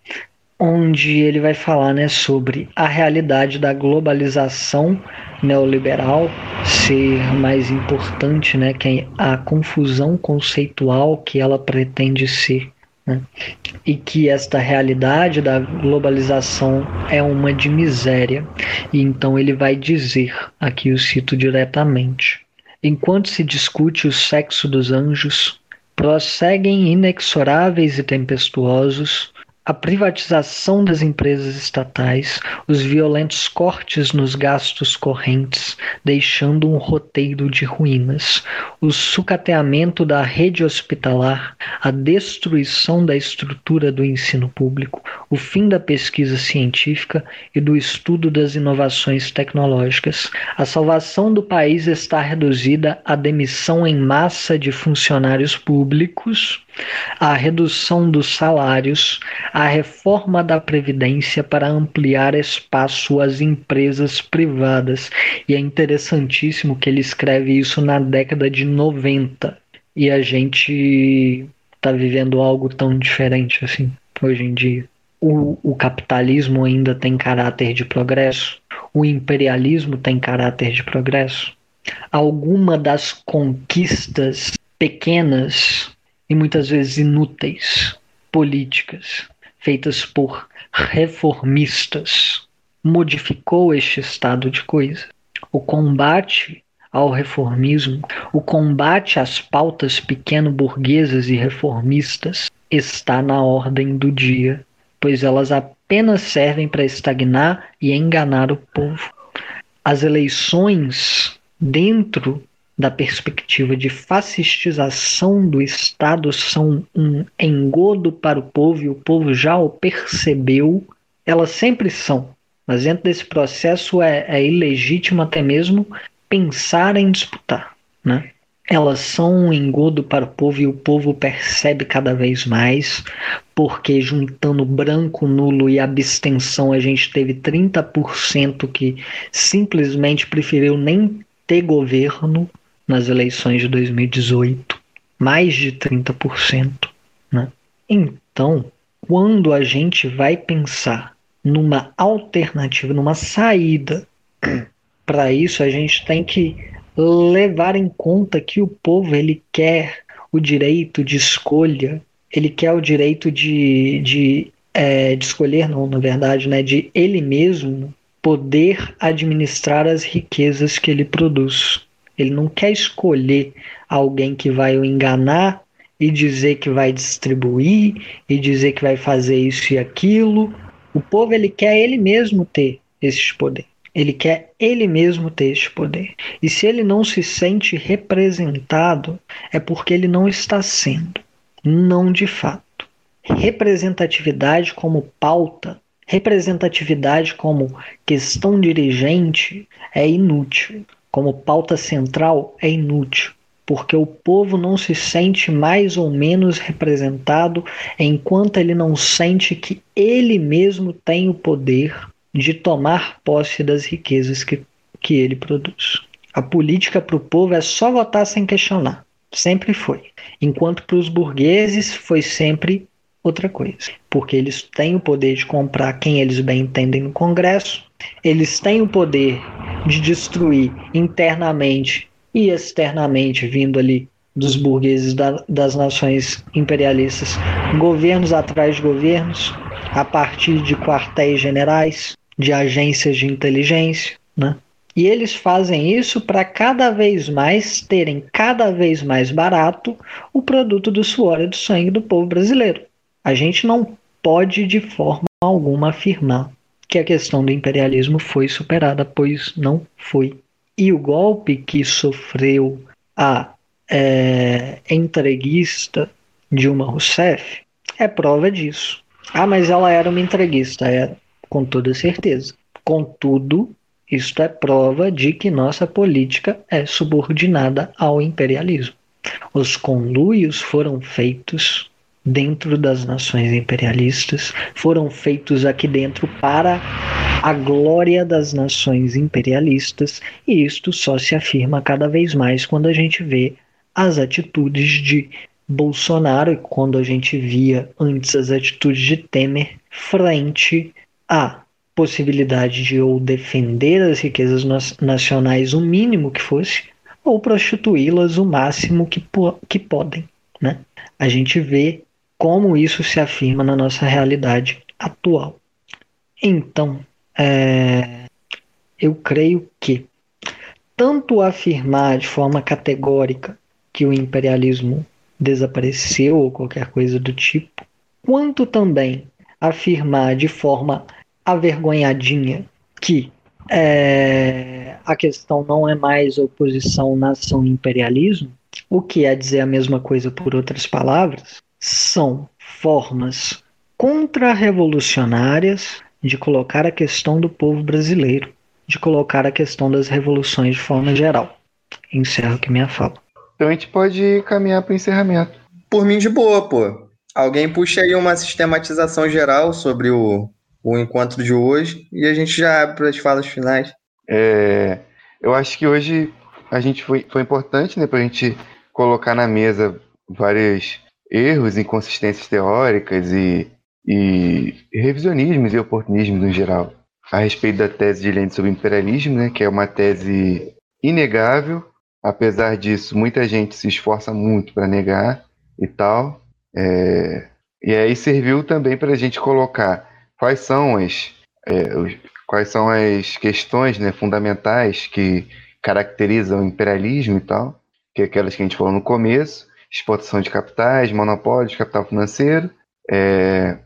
Onde ele vai falar né, sobre a realidade da globalização neoliberal ser mais importante né, que a confusão conceitual que ela pretende ser. Né, e que esta realidade da globalização é uma de miséria. E então ele vai dizer, aqui eu cito diretamente: enquanto se discute o sexo dos anjos, prosseguem inexoráveis e tempestuosos a privatização das empresas estatais, os violentos cortes nos gastos correntes, deixando um roteiro de ruínas, o sucateamento da rede hospitalar, a destruição da estrutura do ensino público, o fim da pesquisa científica e do estudo das inovações tecnológicas. A salvação do país está reduzida à demissão em massa de funcionários públicos a redução dos salários, a reforma da Previdência para ampliar espaço às empresas privadas. E é interessantíssimo que ele escreve isso na década de 90. E a gente está vivendo algo tão diferente assim hoje em dia. O, o capitalismo ainda tem caráter de progresso, o imperialismo tem caráter de progresso. Alguma das conquistas pequenas e muitas vezes inúteis políticas feitas por reformistas modificou este estado de coisas. O combate ao reformismo, o combate às pautas pequeno-burguesas e reformistas está na ordem do dia, pois elas apenas servem para estagnar e enganar o povo. As eleições dentro da perspectiva de fascistização do Estado são um engodo para o povo e o povo já o percebeu, elas sempre são. Mas dentro desse processo é, é ilegítimo até mesmo pensar em disputar. né? Elas são um engodo para o povo e o povo percebe cada vez mais, porque juntando branco, nulo e abstenção, a gente teve 30% que simplesmente preferiu nem ter governo nas eleições de 2018. Mais de 30%. Né? Então, quando a gente vai pensar numa alternativa, numa saída para isso, a gente tem que levar em conta que o povo ele quer o direito de escolha, ele quer o direito de, de, é, de escolher, não, na verdade, né, de ele mesmo poder administrar as riquezas que ele produz. Ele não quer escolher alguém que vai o enganar e dizer que vai distribuir e dizer que vai fazer isso e aquilo. O povo ele quer ele mesmo ter esse poder. Ele quer ele mesmo ter este poder. E se ele não se sente representado, é porque ele não está sendo. Não de fato. Representatividade como pauta, representatividade como questão dirigente é inútil. Como pauta central é inútil porque o povo não se sente mais ou menos representado enquanto ele não sente que ele mesmo tem o poder de tomar posse das riquezas que, que ele produz. A política para o povo é só votar sem questionar. Sempre foi. Enquanto para os burgueses foi sempre outra coisa. Porque eles têm o poder de comprar quem eles bem entendem no Congresso, eles têm o poder de destruir internamente e externamente, vindo ali dos burgueses da, das nações imperialistas, governos atrás de governos, a partir de quartéis generais, de agências de inteligência, né? E eles fazem isso para cada vez mais terem cada vez mais barato o produto do suor e do sangue do povo brasileiro. A gente não pode de forma alguma afirmar que a questão do imperialismo foi superada, pois não foi. E o golpe que sofreu a é, entreguista Dilma Rousseff é prova disso. Ah, mas ela era uma entreguista, era com toda certeza. Contudo, isto é prova de que nossa política é subordinada ao imperialismo. Os conluios foram feitos dentro das nações imperialistas, foram feitos aqui dentro para a glória das nações imperialistas, e isto só se afirma cada vez mais quando a gente vê as atitudes de Bolsonaro e quando a gente via antes as atitudes de Temer frente a possibilidade de ou defender as riquezas nacionais o mínimo que fosse, ou prostituí-las o máximo que, que podem. Né? A gente vê como isso se afirma na nossa realidade atual. Então, é, eu creio que tanto afirmar de forma categórica que o imperialismo desapareceu ou qualquer coisa do tipo, quanto também afirmar de forma avergonhadinha que é, a questão não é mais oposição nação-imperialismo, o que é dizer a mesma coisa por outras palavras, são formas contra-revolucionárias de colocar a questão do povo brasileiro, de colocar a questão das revoluções de forma geral. Encerro aqui minha fala. Então a gente pode caminhar para o encerramento. Por mim, de boa, pô. Alguém puxa aí uma sistematização geral sobre o, o encontro de hoje e a gente já abre para as falas finais. É, eu acho que hoje a gente foi, foi importante né, para a gente colocar na mesa vários erros, inconsistências teóricas e, e revisionismos e oportunismos no geral a respeito da tese de Lenin sobre imperialismo, né, que é uma tese inegável. Apesar disso, muita gente se esforça muito para negar e tal. É, e aí serviu também para a gente colocar quais são as, é, os, quais são as questões né, fundamentais que caracterizam o imperialismo e tal, que é aquelas que a gente falou no começo, exportação de capitais, monopólio de capital financeiro, é,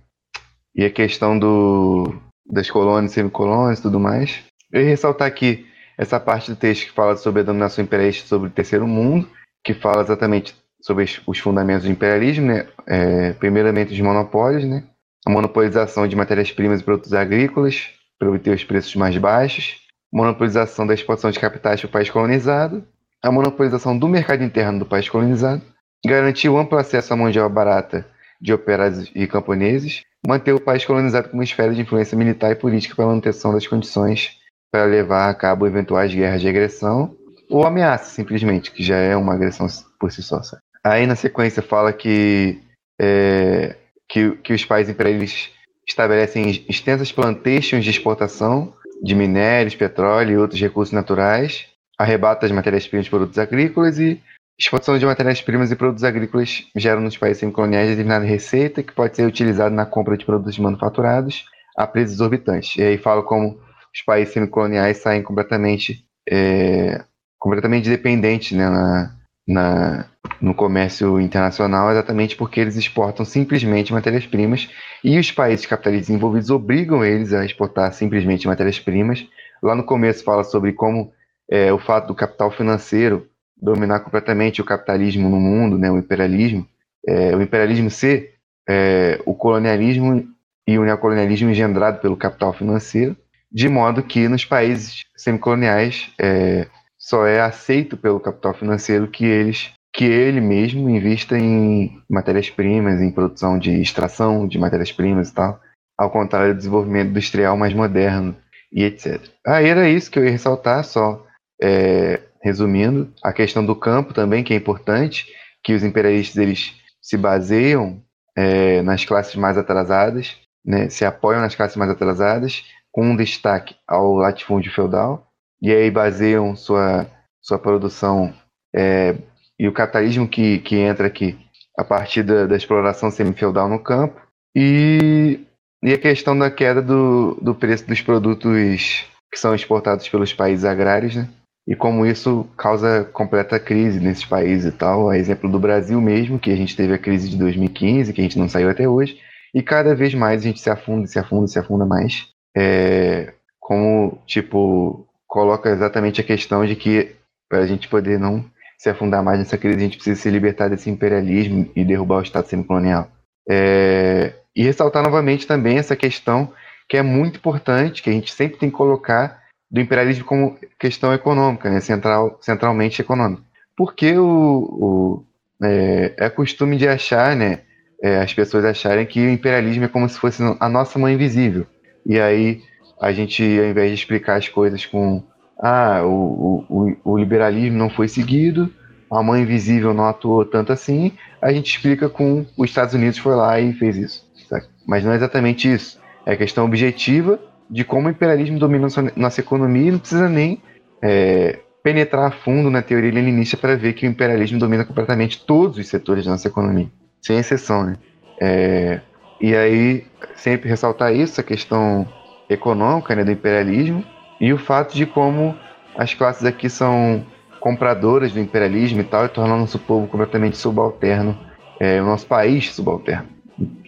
e a questão do, das colônias, semicolônias e tudo mais. Eu ia ressaltar aqui essa parte do texto que fala sobre a dominação imperialista sobre o terceiro mundo, que fala exatamente sobre os fundamentos do imperialismo, né? É, primeiramente os monopólios, né? a monopolização de matérias-primas e produtos agrícolas para obter os preços mais baixos, monopolização da exportação de capitais para o país colonizado, a monopolização do mercado interno do país colonizado, garantir o amplo acesso à mão de obra barata de operários e camponeses, manter o país colonizado como esfera de influência militar e política para manutenção das condições para levar a cabo eventuais guerras de agressão ou ameaça, simplesmente, que já é uma agressão por si só. Sabe? Aí, na sequência, fala que, é, que, que os países imperialistas estabelecem extensas plantations de exportação de minérios, petróleo e outros recursos naturais, arrebata as matérias-primas de produtos agrícolas e exportação de matérias-primas e produtos agrícolas geram nos países semicoloniais determinada receita que pode ser utilizada na compra de produtos manufaturados a preços exorbitantes. E aí fala como os países semicoloniais saem completamente é, completamente dependentes né, na, na, no comércio internacional, exatamente porque eles exportam simplesmente matérias-primas e os países capitalistas desenvolvidos obrigam eles a exportar simplesmente matérias-primas. Lá no começo fala sobre como é, o fato do capital financeiro dominar completamente o capitalismo no mundo, né, o imperialismo, é, o imperialismo ser é, o colonialismo e o neocolonialismo engendrado pelo capital financeiro, de modo que nos países semicoloniais é, só é aceito pelo capital financeiro que eles que ele mesmo invista em matérias-primas, em produção de extração de matérias-primas e tal, ao contrário do desenvolvimento industrial mais moderno e etc. Aí era isso que eu ia ressaltar, só é, resumindo, a questão do campo também, que é importante, que os imperialistas eles se baseiam é, nas classes mais atrasadas, né, se apoiam nas classes mais atrasadas, com um destaque ao latifúndio feudal, e aí baseiam sua, sua produção é, e o capitalismo que, que entra aqui a partir da, da exploração semi-feudal no campo e, e a questão da queda do, do preço dos produtos que são exportados pelos países agrários, né? E como isso causa completa crise nesses países e tal. A exemplo do Brasil mesmo, que a gente teve a crise de 2015, que a gente não saiu até hoje, e cada vez mais a gente se afunda, se afunda, se afunda mais. É, como, tipo, coloca exatamente a questão de que para a gente poder não se afundar mais nessa crise, a gente precisa se libertar desse imperialismo e derrubar o Estado semicolonial. É, e ressaltar novamente também essa questão que é muito importante, que a gente sempre tem que colocar do imperialismo como questão econômica, né, central, centralmente econômica. Porque o, o é, é, costume de achar, né, é, as pessoas acharem que o imperialismo é como se fosse a nossa mãe invisível. E aí a gente, ao invés de explicar as coisas com ah, o, o, o liberalismo não foi seguido, a mãe invisível não atuou tanto assim, a gente explica com os Estados Unidos foi lá e fez isso. Sabe? Mas não é exatamente isso. É questão objetiva de como o imperialismo domina nossa, economia e não precisa nem é, penetrar a fundo na teoria leninista para ver que o imperialismo domina completamente todos os setores da nossa economia, sem exceção, né? É, e aí, sempre ressaltar isso, a questão econômica né, do imperialismo e o fato de como as classes aqui são compradoras do imperialismo e tal, e tornando nosso povo completamente subalterno, é, o nosso país subalterno.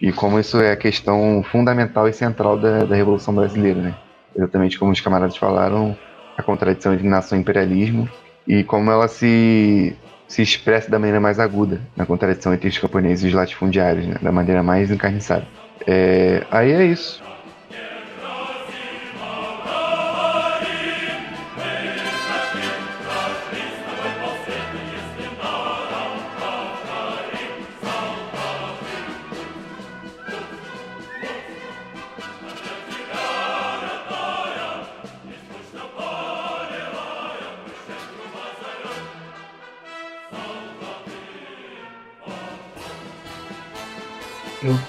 E como isso é a questão fundamental e central da, da Revolução Brasileira, né? Exatamente como os camaradas falaram, a contradição entre nação e imperialismo e como ela se, se expressa da maneira mais aguda na contradição entre os camponeses e os latifundiários, né? da maneira mais encarniçada. É, aí é isso.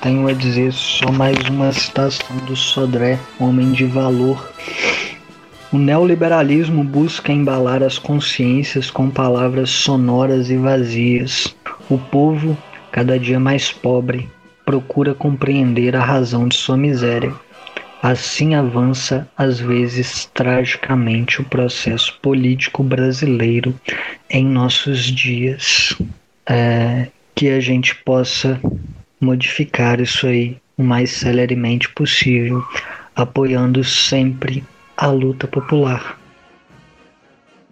Tenho a dizer só mais uma citação do Sodré, homem de valor. O neoliberalismo busca embalar as consciências com palavras sonoras e vazias. O povo, cada dia mais pobre, procura compreender a razão de sua miséria. Assim avança, às vezes tragicamente, o processo político brasileiro em nossos dias. É, que a gente possa modificar isso aí o mais celeremente possível, apoiando sempre a luta popular.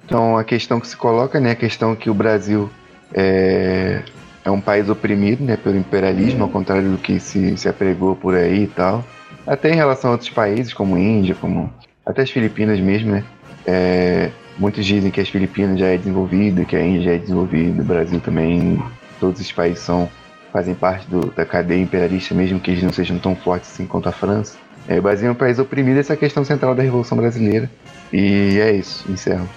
Então a questão que se coloca, né, a questão que o Brasil é, é um país oprimido, né, pelo imperialismo, ao contrário do que se, se apregou por aí e tal. Até em relação a outros países, como Índia, como até as Filipinas mesmo, né, é, muitos dizem que as Filipinas já é desenvolvido, que a Índia já é desenvolvida, o Brasil também, todos os países são fazem parte do, da cadeia imperialista, mesmo que eles não sejam tão fortes assim quanto a França. É, o Brasil é um país oprimido, essa é a questão central da Revolução Brasileira. E é isso, encerro.